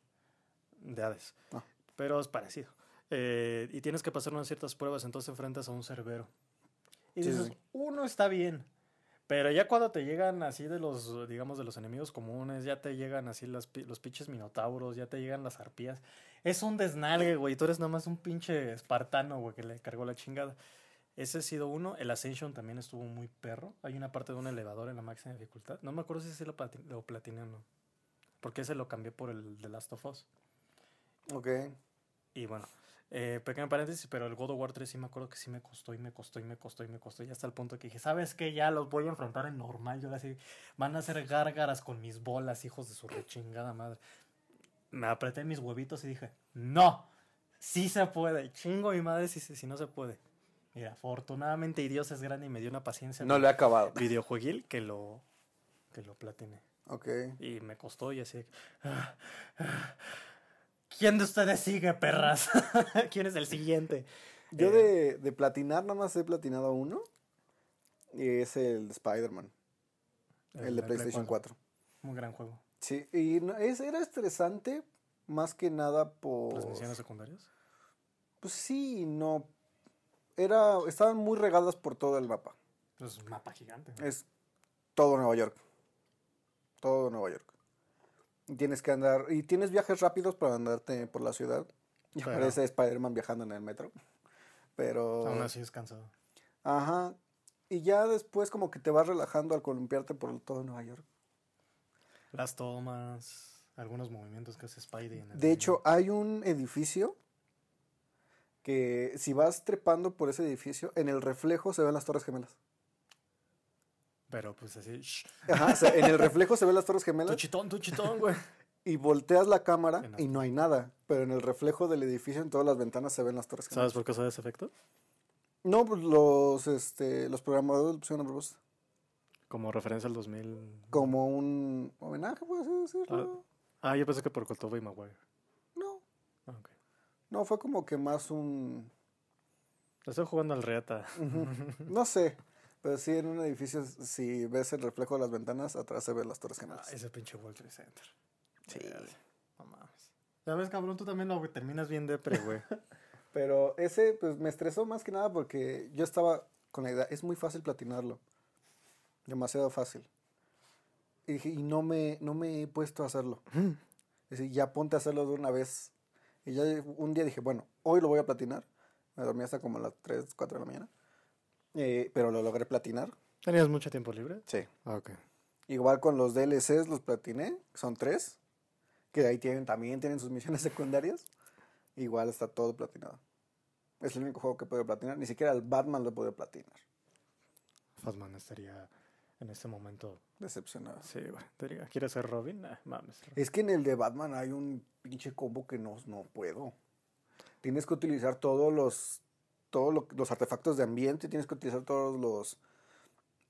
De Hades. Ah. Pero es parecido. Eh, y tienes que pasar unas ciertas pruebas, entonces enfrentas a un cerbero. Y Sí, dices, sí. uno está bien. Pero ya cuando te llegan así de los, digamos, de los enemigos comunes, ya te llegan así las, los pinches minotauros, ya te llegan las arpías. Es un desnalgue, güey. Tú eres nada más un pinche espartano, güey, que le cargó la chingada. Ese ha sido uno. El Ascension también estuvo muy perro. Hay una parte de un elevador en la máxima dificultad. No me acuerdo si ese lo, lo platiné o no. Porque ese lo cambié por el de Last of Us. Ok. Y bueno, Eh, pequeño paréntesis, pero el God of War 3 sí me acuerdo que sí me costó y me costó y me costó y me costó. Y hasta el punto que dije, ¿sabes qué? Ya los voy a enfrentar en normal. Yo así, van a hacer gárgaras con mis bolas, hijos de su rechingada madre. Me apreté mis huevitos y dije, no, sí se puede. Chingo mi madre si, si no se puede. Mira, afortunadamente y Dios es grande y me dio una paciencia No lo he acabado. videojueguil que lo, que lo platiné. Ok. Y me costó y así. "Ah, ah, ¿Quién de ustedes sigue, perras? [LAUGHS] ¿Quién es el siguiente? Yo Eh, de, de platinar nada más he platinado uno. Y es el de Spider-Man. El de Play PlayStation 4. Un gran juego. Sí, y no- es, era estresante más que nada por... Las misiones secundarias. Pues sí, no. Era, estaban muy regadas por todo el mapa. Pues un mapa gigante. ¿no? Es todo Nueva York. Todo Nueva York. Tienes que andar. Y tienes viajes rápidos para andarte por la ciudad. Y Pero- parece Spider-Man viajando en el metro. Pero. Aún así es cansado. Ajá. Y ya después, como que te vas relajando al columpiarte por todo Nueva York. Las tomas, algunos movimientos que hace Spidey. En el De hecho, hay un edificio que si vas trepando por ese edificio, en el reflejo se ven las Torres Gemelas. Pero pues así. shh, Ajá, o sea, en el reflejo se ven las Torres Tu Gemelas chitón, tu chitón, güey. [LAUGHS] y volteas la cámara y no hay nada. Pero en el reflejo del edificio, en todas las ventanas se ven las Torres Gemelas. ¿Sabes por qué sabe ese efecto? No, pues los, este, los programadores lo pusieron a propósito. Como referencia al 2000. Como un homenaje, puede decirlo. Ah, yo pensé que por Tobey Maguire. No, Ah, no, fue como que más un... Estoy jugando al Reata. No sé, pero sí en un edificio, si ves el reflejo de las ventanas, atrás se ven las Torres Ah, Gemelas. ese pinche World Trade Center. Sí. No mames. ¿Sabes, cabrón? Tú también lo terminas bien depre, güey. [LAUGHS] Pero ese, pues me estresó más que nada porque yo estaba con la idea, es muy fácil platinarlo. Demasiado fácil. Y dije, y no me, no me he puesto a hacerlo. [LAUGHS] Es decir, ya ponte a hacerlo de una vez. Y ya un día dije, bueno, hoy lo voy a platinar. Me dormí hasta como a las 3, 4 de la mañana. Eh, pero lo logré platinar. ¿Tenías mucho tiempo libre? Sí. Ah, ok. Igual con los DLCs los platiné, son tres. Que ahí tienen, también tienen sus misiones [LAUGHS] secundarias. Igual está todo platinado. Es el único juego que puedo platinar. Ni siquiera el Batman lo puedo platinar. Fatman estaría en este momento. Decepcionado. Sí, güey. Diría, ¿Quieres ser Robin? Nah, mames. Es que en el de Batman hay un pinche combo que no, no puedo. Tienes que utilizar todos los todos lo- los artefactos de ambiente, tienes que utilizar todos los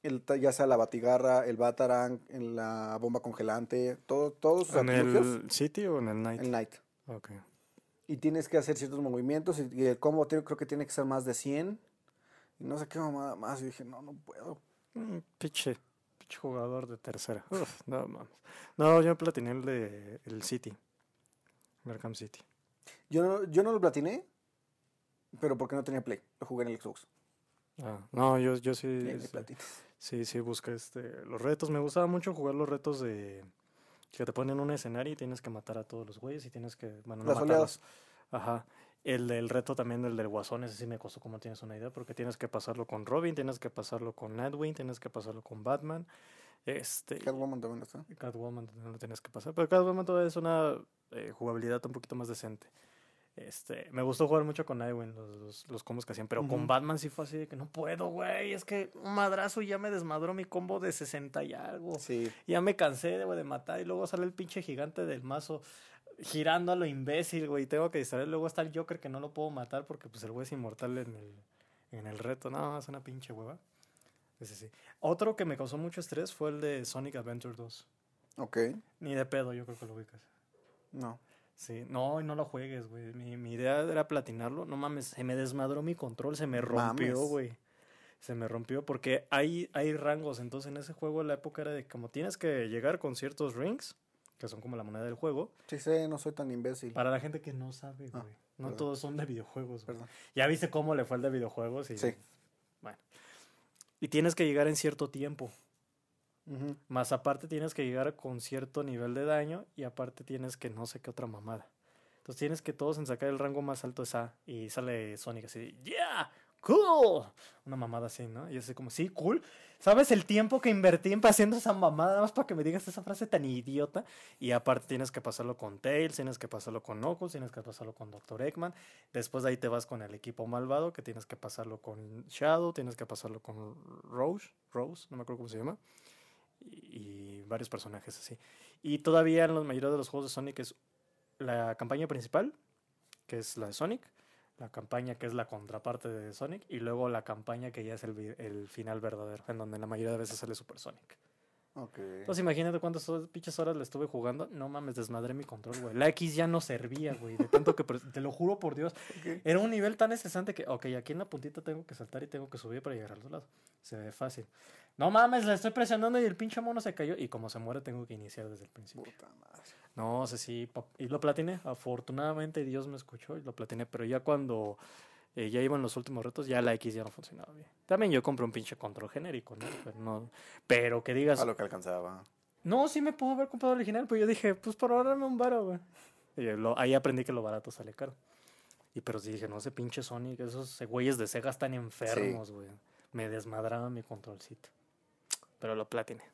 el, ya sea la batigarra, el batarang, en la bomba congelante, todo, todos sus ¿En el City o en el Night? en Night. Ok. Y tienes que hacer ciertos movimientos y, y el combo te- creo que tiene que ser más de 100. Y no sé qué mamada más. Y dije, no, no puedo. Mm, Pinche, pinche jugador de tercera. Uf, no mames. No, yo platiné el de el City. Arkham City. Yo no, yo no lo platiné, pero porque no tenía Play. Lo jugué en el Xbox. Ah, no, yo, yo sí, sí, sí, sí busqué este, los retos. Me gustaba mucho jugar los retos de que te ponen un escenario y tienes que matar a todos los güeyes y tienes que, bueno, no Las matarlos. Ajá. El del reto también del del Guasón, ese sí me costó como tienes una idea, porque tienes que pasarlo con Robin, tienes que pasarlo con Nightwing, tienes que pasarlo con Batman. Este, Catwoman también está. Catwoman también lo tienes que pasar. Pero Catwoman todavía es una eh, jugabilidad un poquito más decente. Este, me gustó jugar mucho con Nightwing, los, los, los combos que hacían. Pero con. Batman sí fue así de que no puedo, güey. Es que un madrazo ya me desmadró mi combo de 60 y algo. Sí. Ya me cansé de, güey, de matar. Y luego sale el pinche gigante del mazo girando a lo imbécil, güey. Y tengo que distraer. Luego está el Joker que no lo puedo matar porque pues el güey es inmortal en el, en el reto. No, es una pinche hueva. Ese sí. Otro que me causó mucho estrés fue el de Sonic Adventure 2. Ok. Ni de pedo, yo creo que lo ubicas. No. Sí, no, y no lo juegues, güey. Mi, mi idea era platinarlo. No mames, se me desmadró mi control, se me rompió, Mames. güey. Se me rompió porque hay, hay rangos. Entonces, en ese juego la época era de como tienes que llegar con ciertos rings, que son como la moneda del juego. Sí sé, no soy tan imbécil. Para la gente que no sabe, Ah, güey. no perdón. todos son de videojuegos, güey. Perdón. Ya viste cómo le fue el de videojuegos y. Sí. Bueno. Y tienes que llegar en cierto tiempo. Más aparte tienes que llegar con cierto nivel de daño y aparte tienes que no sé qué otra mamada. Entonces tienes que todos en sacar el rango más alto es A y sale Sonic así, ¡Yeah! cool. Una mamada así, ¿no? Y así como, sí, cool. ¿Sabes el tiempo que invertí en haciendo esa mamada nada más para que me digas esa frase tan idiota? Y aparte tienes que pasarlo con Tails, tienes que pasarlo con Knuckles, tienes que pasarlo con Dr. Eggman. Después de ahí te vas con el equipo malvado, que tienes que pasarlo con Shadow, tienes que pasarlo con Rose, Rose, no me acuerdo cómo se llama. Y, varios personajes así. Y todavía en la mayoría de los juegos de Sonic es la campaña principal, que es la de Sonic, la campaña que es la contraparte de Sonic, y luego la campaña que ya es el, el final verdadero, en donde la mayoría de veces sale Super Sonic. Entonces imagínate cuántas pinches horas le estuve jugando. No mames, desmadré mi control, güey. La X ya no servía, güey. De tanto que, te lo juro por Dios, era un nivel tan estresante que, ok, aquí en la puntita tengo que saltar y tengo que subir para llegar al otro lado. Se ve fácil. No mames, la estoy presionando y el pinche mono se cayó. Y como se muere, tengo que iniciar desde el principio. Puta madre. No sé si. Y lo platiné. Afortunadamente Dios me escuchó y lo platiné. Pero ya cuando eh, ya iban los últimos retos, ya la X ya no funcionaba bien. También yo compré un pinche control genérico, ¿no? Pero, no, pero que digas. A lo que alcanzaba. No, sí me puedo haber comprado el original. Pues yo dije, pues por ahorrarme un baro, güey. Y lo- ahí aprendí que lo barato sale caro. Y pero sí dije, no sé, pinche Sonic, esos güeyes de Sega están enfermos, güey. Me desmadraba mi controlcito. Pero lo platiné.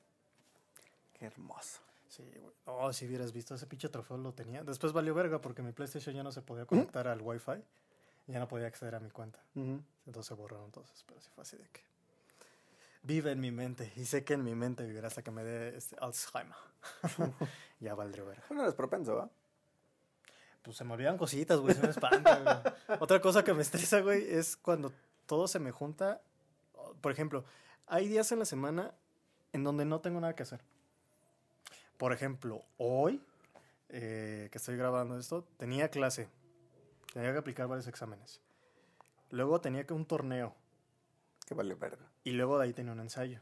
Qué hermoso. Sí, güey. Oh, si hubieras visto ese pinche trofeo lo tenía. Después valió verga porque mi PlayStation ya no se podía conectar al Wi-Fi. Ya no podía acceder a mi cuenta. Entonces se borraron todos. Pero sí fue así de que. Vive en mi mente. Y sé que en mi mente vivirá hasta que me dé este Alzheimer. [LAUGHS] ya valdría verga. Bueno, eres propenso, ¿va? Pues se me olvidan cositas, güey. Se me espanta, güey. Otra cosa que me estresa, güey, es cuando todo se me junta. Por ejemplo, hay días en la semana en donde no tengo nada que hacer. Por ejemplo, hoy, eh, que estoy grabando esto, tenía clase. Tenía que aplicar varios exámenes. Luego tenía que un torneo. Que vale verga. Y luego de ahí tenía un ensayo.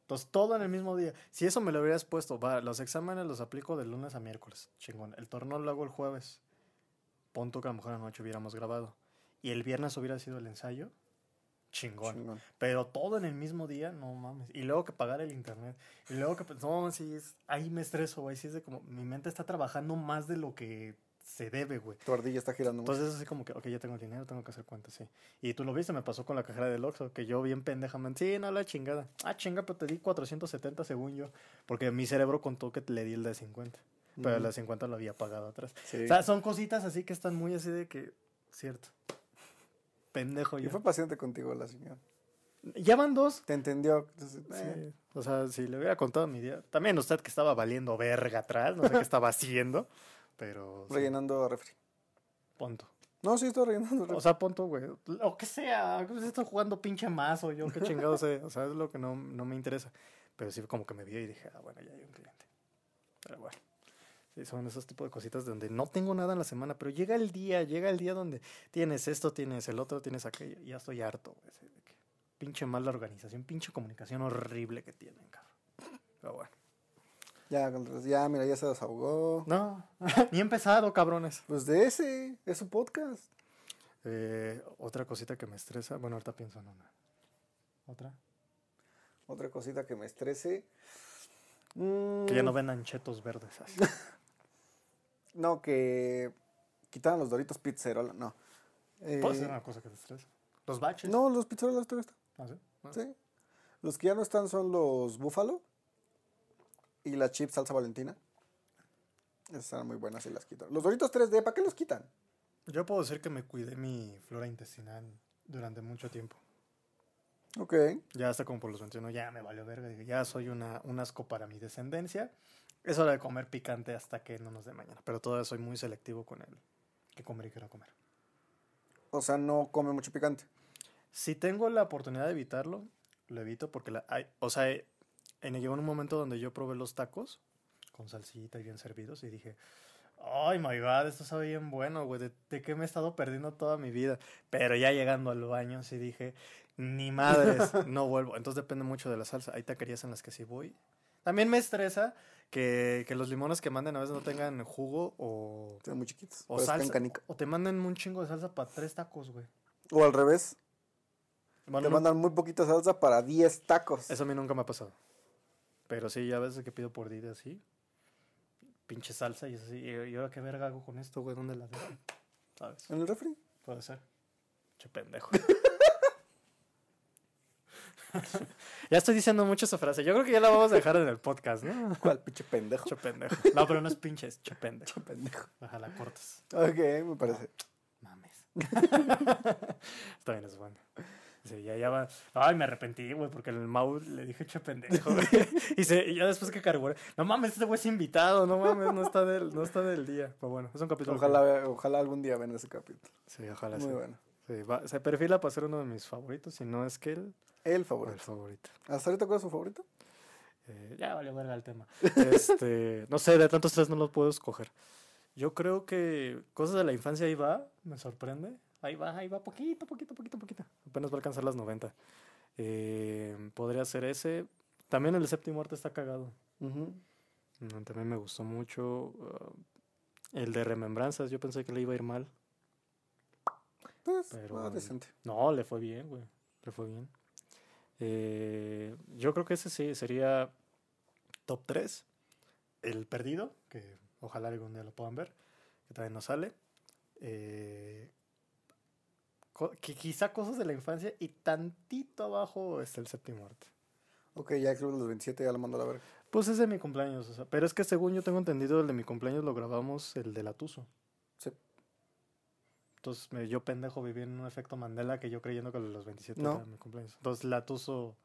Entonces, todo en el mismo día. Si eso me lo hubieras puesto, va, los exámenes los aplico de lunes a miércoles. Chingón. El torneo lo hago el jueves. Pon tú que a lo mejor anoche hubiéramos grabado. Y el viernes hubiera sido el ensayo. Chingón. Chingón. Pero todo en el mismo día, no mames. Y luego que pagar el internet. Y luego que, pues, no, sí, es, ahí me estreso, güey. Sí, es de como, mi mente está trabajando más de lo que se debe, güey. Tu ardilla está girando mucho. Entonces es así como que, ok, ya tengo el dinero, tengo que hacer cuentas, sí. Y tú lo viste, me pasó con la cajera del Oxxo, que yo bien pendejamente, sí, no, la chingada. Ah, chinga, pero te di 470 según yo. Porque mi cerebro contó que le di el de 50. Pero el Ujú. de 50 lo había pagado atrás. Sí. O sea, son cositas así que están muy así de que, cierto. Pendejo y yo. fue paciente contigo la señora. Ya van dos. Te entendió. Entonces, eh, Sí. O sea, si le hubiera contado mi día. También usted que estaba valiendo verga atrás, no sé qué estaba haciendo. [LAUGHS] Pero. sí, rellenando refri. punto. No, sí, estoy rellenando refri. O sea, punto, güey. Lo que sea. pues, Estoy jugando pinche mazo. Yo qué chingado sé. O sea, es lo que no, no me interesa. Pero sí, como que me vio y dije, ah, bueno, ya hay un cliente. Pero bueno. Sí, son esos tipos de cositas donde no tengo nada en la semana. Pero llega el día, llega el día donde tienes esto, tienes el otro, tienes aquello. Y ya estoy harto, güey. Pinche mala organización, pinche comunicación horrible que tienen, cabrón. Pero bueno. Ya, ya, mira, ya se desahogó. No, [LAUGHS] ni he empezado, cabrones. Pues de ese, es su podcast. Eh, otra cosita que me estresa. Bueno, ahorita pienso en una. ¿Otra? Otra cosita que me estrese. Mm, Que ya no vendan chetos verdes así. [LAUGHS] No, que quitaron los Doritos Pizzerola. No. Eh, Puede ser una cosa que te estresa. Los baches. no, los Pizzerolas todavía están. ¿Ah, sí? Sí. Los que ya no están son los Búfalo y la chip salsa valentina. Esas eran muy buenas y las quitan. Los Doritos 3D, ¿para qué los quitan? Yo puedo decir que me cuidé mi flora intestinal durante mucho tiempo. Ok. Ya hasta como por los 21 ya me valió verga. Ya soy una, un asco para mi descendencia. Es hora de comer picante hasta que no nos dé mañana. Pero todavía soy muy selectivo con el que comer y que no comer. O sea, no come mucho picante. Si tengo la oportunidad de evitarlo, lo evito porque la, hay, o sea, en, llegó un momento donde yo probé los tacos con salsita y bien servidos y dije, ay my god, esto sabe bien bueno, güey, ¿de, de qué me he estado perdiendo toda mi vida? Pero ya llegando al baño sí dije, ni madres, [LAUGHS] no vuelvo. Entonces depende mucho de la salsa. Hay taquerías en las que sí voy. También me estresa que, que los limones que manden a veces no tengan jugo o, Están muy chiquitos. o salsa. canica. O te manden un chingo de salsa para tres tacos, güey. O al revés. Bueno, te mandan muy poquita salsa para 10 tacos. Eso a mí nunca me ha pasado. Pero sí, ya a veces que pido por Didi así. Pinche salsa y es así. ¿Y ahora qué verga hago con esto, güey? ¿Dónde la dejo? ¿Sabes? ¿En el refri? Puede ser. Che pendejo. [LAUGHS] Ya estoy diciendo mucho esa frase. Yo creo que ya la vamos a dejar en el podcast, ¿no? ¿Cuál pinche pendejo? Che pendejo. No, pero no es pinche, es che pendejo. pendejo. Ajá, la cortas. Ok, me parece. Mames. [LAUGHS] Está bien, es bueno. Sí, ya, ya va. Ay, me arrepentí, güey, porque el Mau le dije che pendejo, güey. [LAUGHS] [LAUGHS] Y, se, y ya después que cargó, no mames, este güey es invitado, no mames, no está del, no está del día. Pero bueno, es un capítulo. que- Ojalá, ojalá algún día ven ese capítulo. Sí, ojalá Muy sí. bueno. Sí, va- se perfila para ser uno de mis favoritos, si no es que el, El el favorito. favorito. ¿Hasta ahorita cuál es su favorito? Eh, ya valió verga el tema. [LAUGHS] Este, no sé, de tantos tres no los puedo escoger. Yo creo que cosas de la infancia ahí va, me sorprende. Ahí va, ahí va, poquito, poquito, poquito, poquito. Apenas va a alcanzar las 90. Eh, podría ser ese. También el séptimo arte está cagado. Mm, También me gustó mucho. uh, el de remembranzas, yo pensé que le iba a ir mal. Pues, Pero- ah, decente. No, le fue bien, güey. Le fue bien. Eh, yo creo que ese sí sería top 3. El perdido, que ojalá algún día lo puedan ver, que también no sale. Eh, que quizá cosas de la infancia y tantito abajo está el séptimo arte. Ok, ya creo que los 27 ya lo mando a la verga. Pues es de mi cumpleaños, o sea, pero es que según yo tengo entendido, el de mi cumpleaños lo grabamos el de Latuso. Sí. Entonces me, yo pendejo viví en un efecto Mandela que yo creyendo que los 27 No. era mi cumpleaños. Entonces Latuso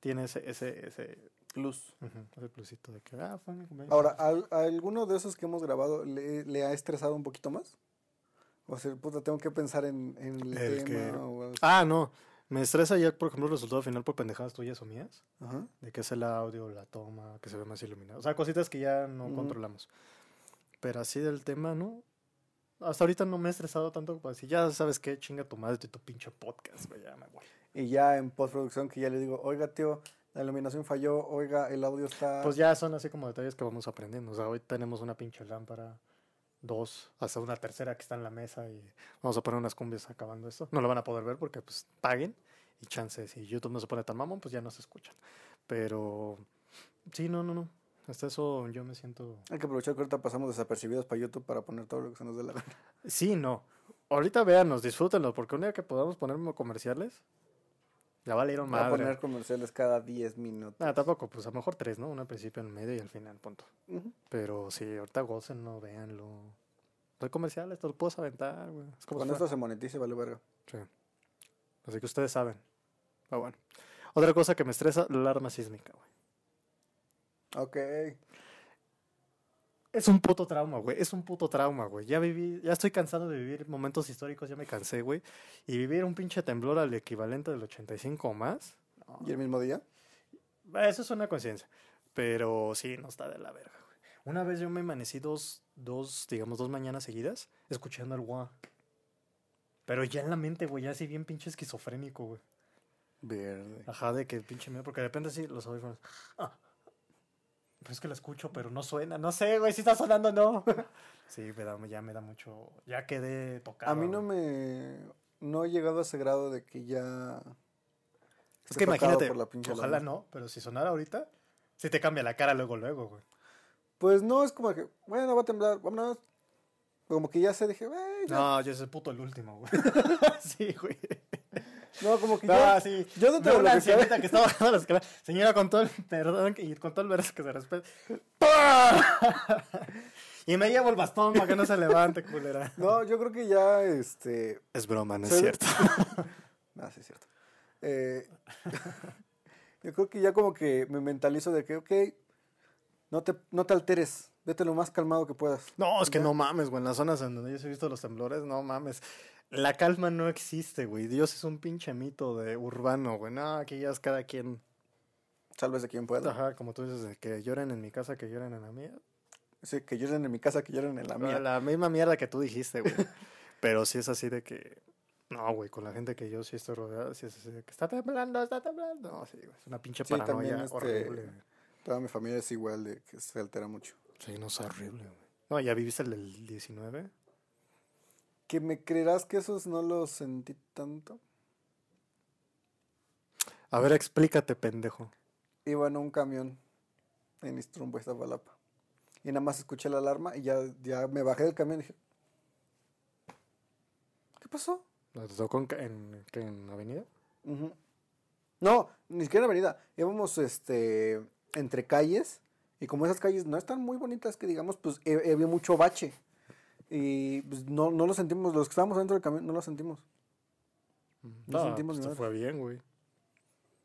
tiene ese, ese, ese, Plus. ujú, ese plusito de que, ah, fue mi cumpleaños. Ahora, ¿al- ¿a alguno de esos que hemos grabado le, le ha estresado un poquito más? O sea, puta, tengo que pensar en, en el, El tema. que- o algo así. Ah, no. Me estresa ya, por ejemplo, el resultado final por pendejadas tuyas o mías. Ajá. De que es el audio, la toma, que se ve más iluminado. O sea, cositas que ya no controlamos. Pero así del tema, ¿no? Hasta ahorita no me he estresado tanto para decir, ya sabes qué, chinga tu madre de tu pinche podcast, güey, ya me voy. Y ya en postproducción que ya le digo, oiga, tío, la iluminación falló, oiga, el audio está... Pues ya son así como detalles que vamos aprendiendo. O sea, hoy tenemos una pinche lámpara, dos, hasta una tercera que está en la mesa y vamos a poner unas cumbias acabando esto. No lo van a poder ver porque pues paguen y chances. Si YouTube no se pone tan mamón, pues ya no se escuchan. Pero sí, no, no, no. Hasta eso yo me siento... Hay que aprovechar que ahorita pasamos desapercibidos para YouTube para poner todo lo que se nos dé la gana. Sí, no. Ahorita véanos, disfrútenlo, porque un día que podamos poner comerciales, ya valieron Voy a madre. poner comerciales cada 10 minutos. Nada, tampoco, pues a lo mejor tres, ¿no? Uno al principio, en medio y al final, punto. Pero sí, ahorita gócenlo, véanlo. No hay comerciales, te lo puedes aventar, güey. Es como Cuando esto se monetice, vale verga. Sí. Así que ustedes saben. Ah, bueno. Otra cosa que me estresa, la alarma sísmica, güey. Ok. Es un puto trauma, güey. Es un puto trauma, güey. Ya viví, ya estoy cansado de vivir momentos históricos, ya me cansé, güey. Y vivir un pinche temblor al equivalente del 85 o más. no, ¿Y el mismo día? Eso es una conciencia. Pero sí, no está de la verga, güey. Una vez yo me amanecí dos, dos, digamos, dos mañanas seguidas escuchando el guá. Pero ya en la mente, güey, ya así bien pinche esquizofrénico, güey. Verde. Ajá, de que pinche miedo, porque de repente sí, los audífonos. Ah. Pero es que la escucho, pero no suena. No sé, güey, si está sonando, no. [LAUGHS] sí, me da, ya me da mucho. Ya quedé tocado. A mí no me... No he llegado a ese grado de que ya... Es que imagínate, por la ojalá no, pero si sonara ahorita, sí te cambia la cara luego, luego, güey. Pues no, es como que, bueno, va a temblar, vámonos. Como que ya sé, dije, "Güey, ya". No, yo soy puto el último, güey. [LAUGHS] [LAUGHS] sí, güey. No, como que No, ya... sí. Yo de lo una que que está bajando [LAUGHS] la escalera. Señora, con todo el perdón y con todo el verso que se respeta. ¡Pah! [LAUGHS] y me llevo el bastón para que no se levante, culera. [LAUGHS] No, yo creo que ya, este... Es broma, no es cierto. No, sí es cierto. Eh, yo creo que ya como que me mentalizo de que, ok, no te, no te alteres, vete lo más calmado que puedas. No, es que no mames, güey. En las zonas en donde yo he visto los temblores, no mames. La calma no existe, güey. Dios es un pinche mito de urbano, güey. No, aquí ya es cada quien. Sálvese quien pueda. Ajá, como tú dices, que lloren en mi casa, que lloren en la mía. Sí, que lloren en mi casa, que lloren en la mía. La misma mierda que tú dijiste, güey. [LAUGHS] Pero sí es así de que. No, güey, con la gente que yo sí estoy rodeado, sí es así de que está temblando, está temblando. No, sí, güey. Es una pinche Sí, paranoia también, este, horrible. güey. Toda mi familia es igual, de que se altera mucho. Sí, no es horrible, güey. No, ¿ya viviste el del 19? Que me creerás que esos no los sentí tanto. A ver, explícate, pendejo. Iba en un camión en Istrumbo, Iztapalapa. Y nada más escuché la alarma y ya, ya me bajé del camión y dije, ¿qué pasó? ¿Te tocó en, en, Avenida? No, ni siquiera en avenida. Íbamos este, entre calles. Y como esas calles no están muy bonitas, que digamos, pues eh, había mucho bache. Y pues, no, no lo sentimos. Los que estábamos dentro del camión no lo sentimos. No No, sentimos pues madre. fue bien, güey.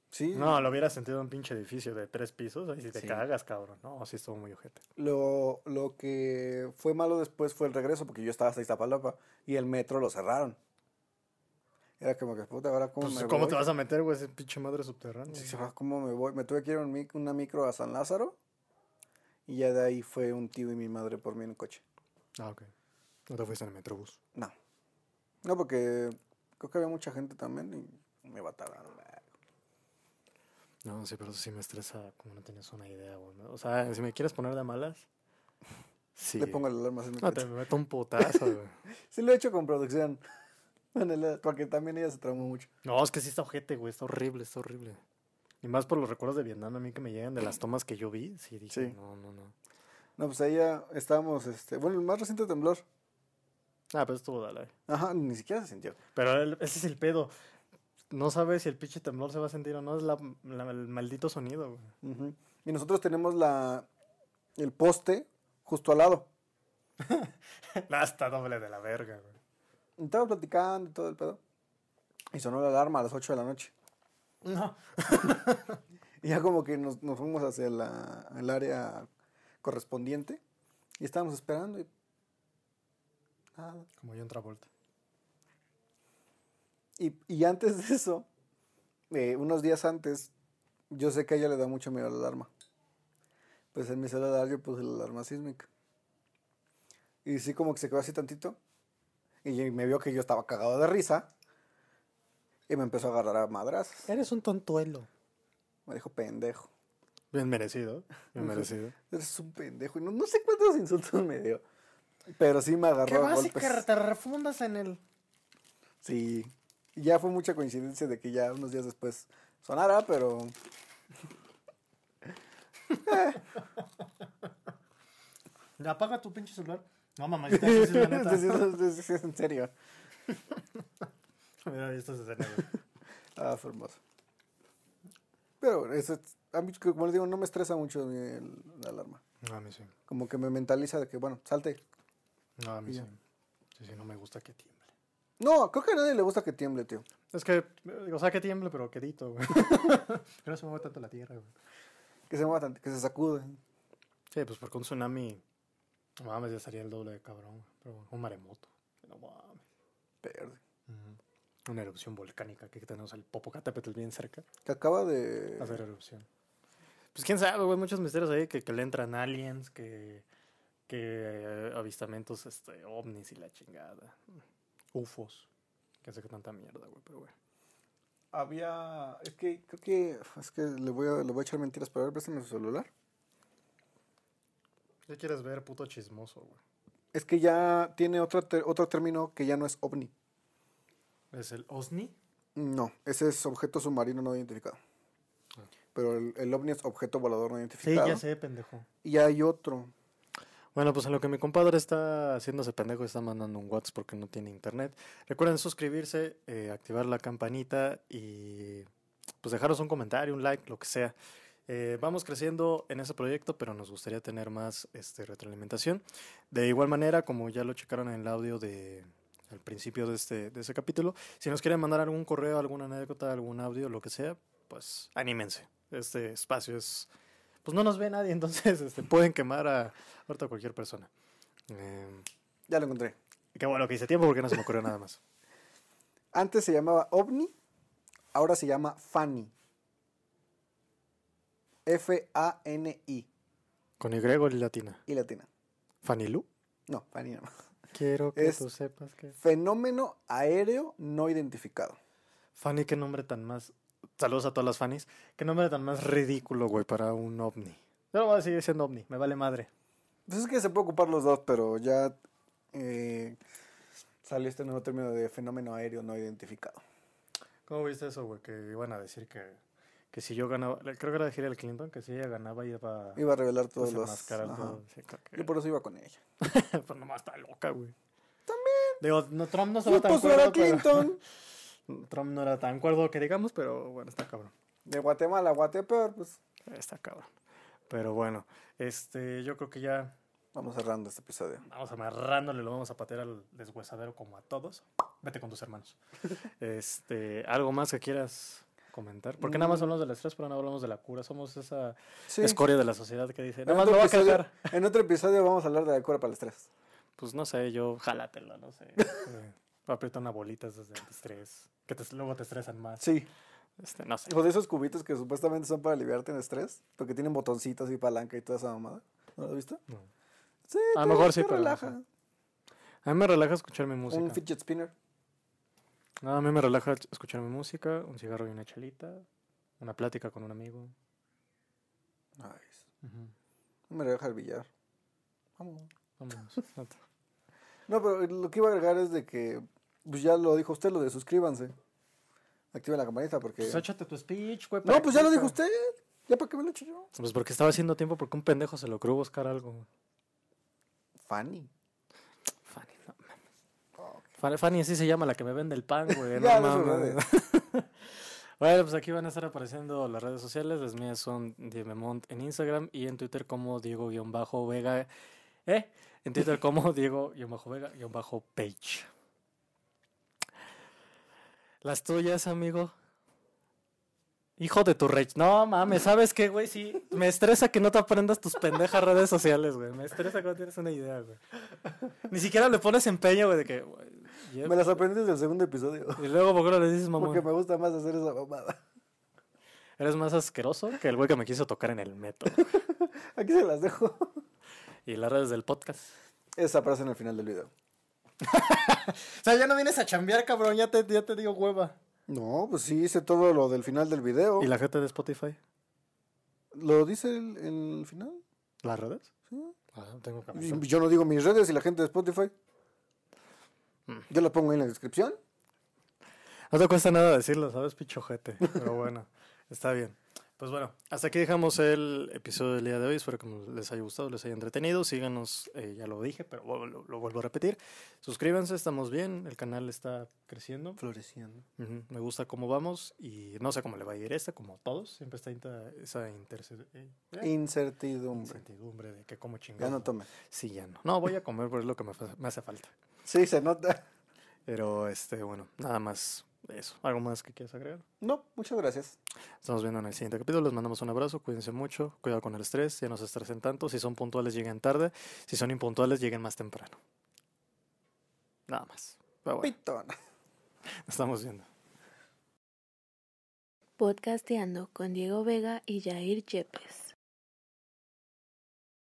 Sí. No, lo hubiera sentido en un pinche edificio de tres pisos. Ahí sí te Sí. cagas, cabrón. No, sí estuvo muy ojete. Lo, lo que fue malo después fue el regreso, porque yo estaba hasta Iztapalapa y el metro lo cerraron. Era como que, puta, ahora cómo Pues, me ¿Cómo voy? te vas a meter, güey? Ese pinche madre subterránea. Sí, ¿Cómo me voy? Me tuve que ir en una micro a San Lázaro y ya de ahí fue un tío y mi madre por mí en un coche. Ah, ok. No te fuiste en el metrobús. No. No, porque creo que había mucha gente también y me tardar. No, sí, pero sí me estresa como no tienes una idea, güey. O sea, si me quieres poner de malas, [LAUGHS] sí. Le pongo la alarma. así en mi No, te meto un putazo, güey. [LAUGHS] Sí lo he hecho con producción. [LAUGHS] El- porque también ella se traumó mucho. No, es que sí está ojete, güey. Está horrible, está horrible. Y más por los recuerdos de Vietnam a mí que me llegan de las tomas que yo vi. Sí, dije, Sí. no, no, no. No, pues ahí ya estábamos, este, bueno, el más reciente temblor. Ah, pero estuvo dale. Ajá, ni siquiera se sintió. Pero el- ese es el pedo. No sabes si el pinche temblor se va a sentir o no. Es la, la- el maldito sonido, güey. Y nosotros tenemos la, el poste justo al lado. [LAUGHS] Ah, está doble de la verga, güey. Estaba platicando y todo el pedo. Y sonó la alarma a las 8 de la noche. No. [LAUGHS] Y ya como que nos, nos fuimos hacia la, el área correspondiente. Y estábamos esperando y... Nada. Como yo en Travolta. Y, y antes de eso, eh, unos días antes, yo sé que a ella le da mucho miedo la alarma. Pues en mi celular yo puse la alarma sísmica. Y sí como que se quedó así tantito. Y me vio que yo estaba cagado de risa. Y me empezó a agarrar a madrazos. Eres un tontuelo. Me dijo pendejo. Bien merecido. Bien [LAUGHS] merecido. Eres un pendejo. Y no, no sé cuántos insultos me dio. Pero sí me agarró a golpes. te refundas en el... Sí. Ya fue mucha coincidencia de que ya unos días después sonara, pero... Apaga tu pinche celular. No, mamacita, [LAUGHS] sí, sí, la neta. Es en serio. Mira, esto es escena, güey. Ah, fue hermoso. Pero eso, es- a mí, como les digo, no me estresa mucho el- la alarma. A mí sí. Como que me mentaliza de que, bueno, salte. No, a mí sí. Sí, sí, no me gusta que tiemble. No, creo que a nadie le gusta que tiemble, tío. Es que, o sea, que tiemble, pero quedito, güey. [LAUGHS] que no se mueva tanto la tierra, güey. Que se mueva tant- que se sacude. Sí, pues porque un tsunami, no mames, ya estaría el doble de cabrón. güey. Pero un maremoto. No mames. Verde. Ujú. Una erupción volcánica que tenemos el Popocatépetl bien cerca. Que acaba de... Hacer erupción. Pues quién sabe, güey, muchos misterios ahí que, que le entran aliens, que, que eh, avistamientos este, ovnis y la chingada. UFOs. Que sé que tanta mierda, güey, pero güey. Había... Es que creo que... Es que le voy a, le voy a echar mentiras, pero a ver, préstame su celular. ¿Qué quieres ver, puto chismoso, güey? Es que ya tiene otro, ter- otro término que ya no es ovni. ¿Es el OSNI? No, ese es objeto submarino no identificado. Ah. Pero el, el ovni es objeto volador no Sí, identificado. ya sé, pendejo. Y hay otro. Bueno, pues en lo que mi compadre está haciéndose pendejo está mandando un WhatsApp porque no tiene internet. Recuerden suscribirse, eh, activar la campanita y pues dejaros un comentario, un like, lo que sea. Eh, vamos creciendo en ese proyecto, pero nos gustaría tener más este, retroalimentación. De igual manera, como ya lo checaron en el audio de al principio de este, de ese capítulo, si nos quieren mandar algún correo, alguna anécdota, algún audio, lo que sea, pues anímense. Este espacio es pues no nos ve nadie, [LAUGHS] entonces este, pueden quemar a ahorita a cualquier persona. Eh, Ya lo encontré. qué bueno que hice tiempo porque no se me ocurrió nada más. [LAUGHS] Antes se llamaba ovni, ahora se llama Fanny. F-A-N-I. Con Y y latina. Y latina. Fanilú. No, Fanny más. [LAUGHS] Quiero que Es- tú sepas que. Fenómeno aéreo no identificado. Fanny, qué nombre tan más. Saludos a todas las Fannys. Qué nombre tan más ridículo, güey, para un ovni. Pero voy a seguir siendo ovni, me vale madre. Pues es que se puede ocupar los dos, pero ya eh, salió este nuevo término de fenómeno aéreo no identificado. ¿Cómo viste eso, güey? Que iban a decir que, que si yo ganaba. Creo que era de Hillary Clinton, que si ella ganaba iba Iba a revelar a todos los... desenmascarar ajá. todo. Sí, que- Yo por eso iba con ella. [LAUGHS] pues nomás está loca, güey. También. Digo, no, Trump no Sí, estaba tan pues pero- Clinton. [LAUGHS] Trump no era tan cuerdo que digamos, pero bueno, está cabrón. De Guatemala a Guatepeor, pues Está cabrón. Pero bueno, este, yo creo que ya vamos cerrando este episodio. vamos amarrándole, lo vamos a patear al deshuesadero como a todos. Vete con tus hermanos. [LAUGHS] Este, ¿algo más que quieras comentar? Porque nada más hablamos del estrés, pero no hablamos de la cura. Somos esa Sí. escoria de la sociedad que dice, nada más lo voy a cagar. [LAUGHS] en otro episodio vamos a hablar de la cura para el estrés. Pues no sé, yo jálatelo, no sé. [LAUGHS] Eh, Aprieta una bolita desde el estrés, que te- luego te estresan más. Sí. Este, no sé. O de esos cubitos que supuestamente son para aliviarte en estrés, porque tienen botoncitos y palanca y toda esa mamada. ¿No lo has visto? No. Sí, A lo mejor sí, te pero no relaja. sé. A mí me relaja escuchar mi música. Un fidget spinner. No, a mí me relaja escuchar mi música, un cigarro y una chelita, una plática con un amigo. Nice. Me relaja el billar. Vamos. Vámonos. [LAUGHS] Neta. No, pero lo que iba a agregar es de que, pues ya lo dijo usted, lo de suscríbanse. Activen la campanita porque... Pues échate tu speech, güey. No, pues ya lo dijo usted. ¿Ya para qué me lo echo yo? Pues porque estaba haciendo tiempo porque un pendejo se ocurrió buscar algo. güey. Fanny. Fanny, no mames. Fanny, Fanny así se llama la que me vende el pan, güey. [LAUGHS] No no mames. [LAUGHS] bueno, pues aquí van a estar apareciendo las redes sociales. Las mías son Diememont en Instagram y en Twitter como Diego-Vega. ¿Eh? En Twitter como [LAUGHS] Diego-Vega-Page. Las tuyas, amigo. Hijo de tu rey. No mames, ¿sabes qué, güey? Sí, me estresa que no te aprendas tus pendejas redes sociales, güey. Me estresa que no tienes una idea, güey. Ni siquiera le pones empeño, güey, de que. güey, Me las aprendí desde el segundo episodio. Y luego, ¿por qué no le dices, mamá? Porque me gusta más hacer esa mamada. Eres más asqueroso que el güey que me quiso tocar en el metro. [LAUGHS] Aquí se las dejo. y las redes del podcast. Esa aparece en el final del video. [LAUGHS] O sea, ya no vienes a chambear, cabrón. Ya te, ya te digo hueva. No, pues sí hice todo lo del final del video. ¿Y la gente de Spotify? ¿Lo dice el- en el final? ¿Las redes? Sí. Ah, tengo que Y Yo no digo mis redes y la gente de Spotify. Mm. Yo la pongo ahí en la descripción. No te cuesta nada decirlo, ¿sabes? Pichojete. Pero [LAUGHS] bueno, está bien. Pues bueno, hasta aquí dejamos el episodio del día de hoy. Espero que les haya gustado, les haya entretenido. Síganos, eh, ya lo dije, pero lo, vuelvo a repetir. Suscríbanse, estamos bien. El canal está creciendo. Floreciendo. Me gusta cómo vamos y no sé cómo le va a ir este, como todos. Siempre está esa eh, Incertidumbre. incertidumbre de que como Ya chingado. no tome. Sí, ya no. No, voy a comer, pero es lo que me, me hace falta. Sí, se nota. Pero, este, bueno, nada más eso. ¿Algo más que quieras agregar? No, muchas gracias. Estamos viendo en el siguiente capítulo. Les mandamos un abrazo. Cuídense mucho. Cuidado con el estrés. Ya no se estresen tanto. Si son puntuales, lleguen tarde. Si son impuntuales, lleguen más temprano. Nada más. Bueno, Pitón. nos estamos viendo. Podcasteando con Diego Vega y Jair Yepes.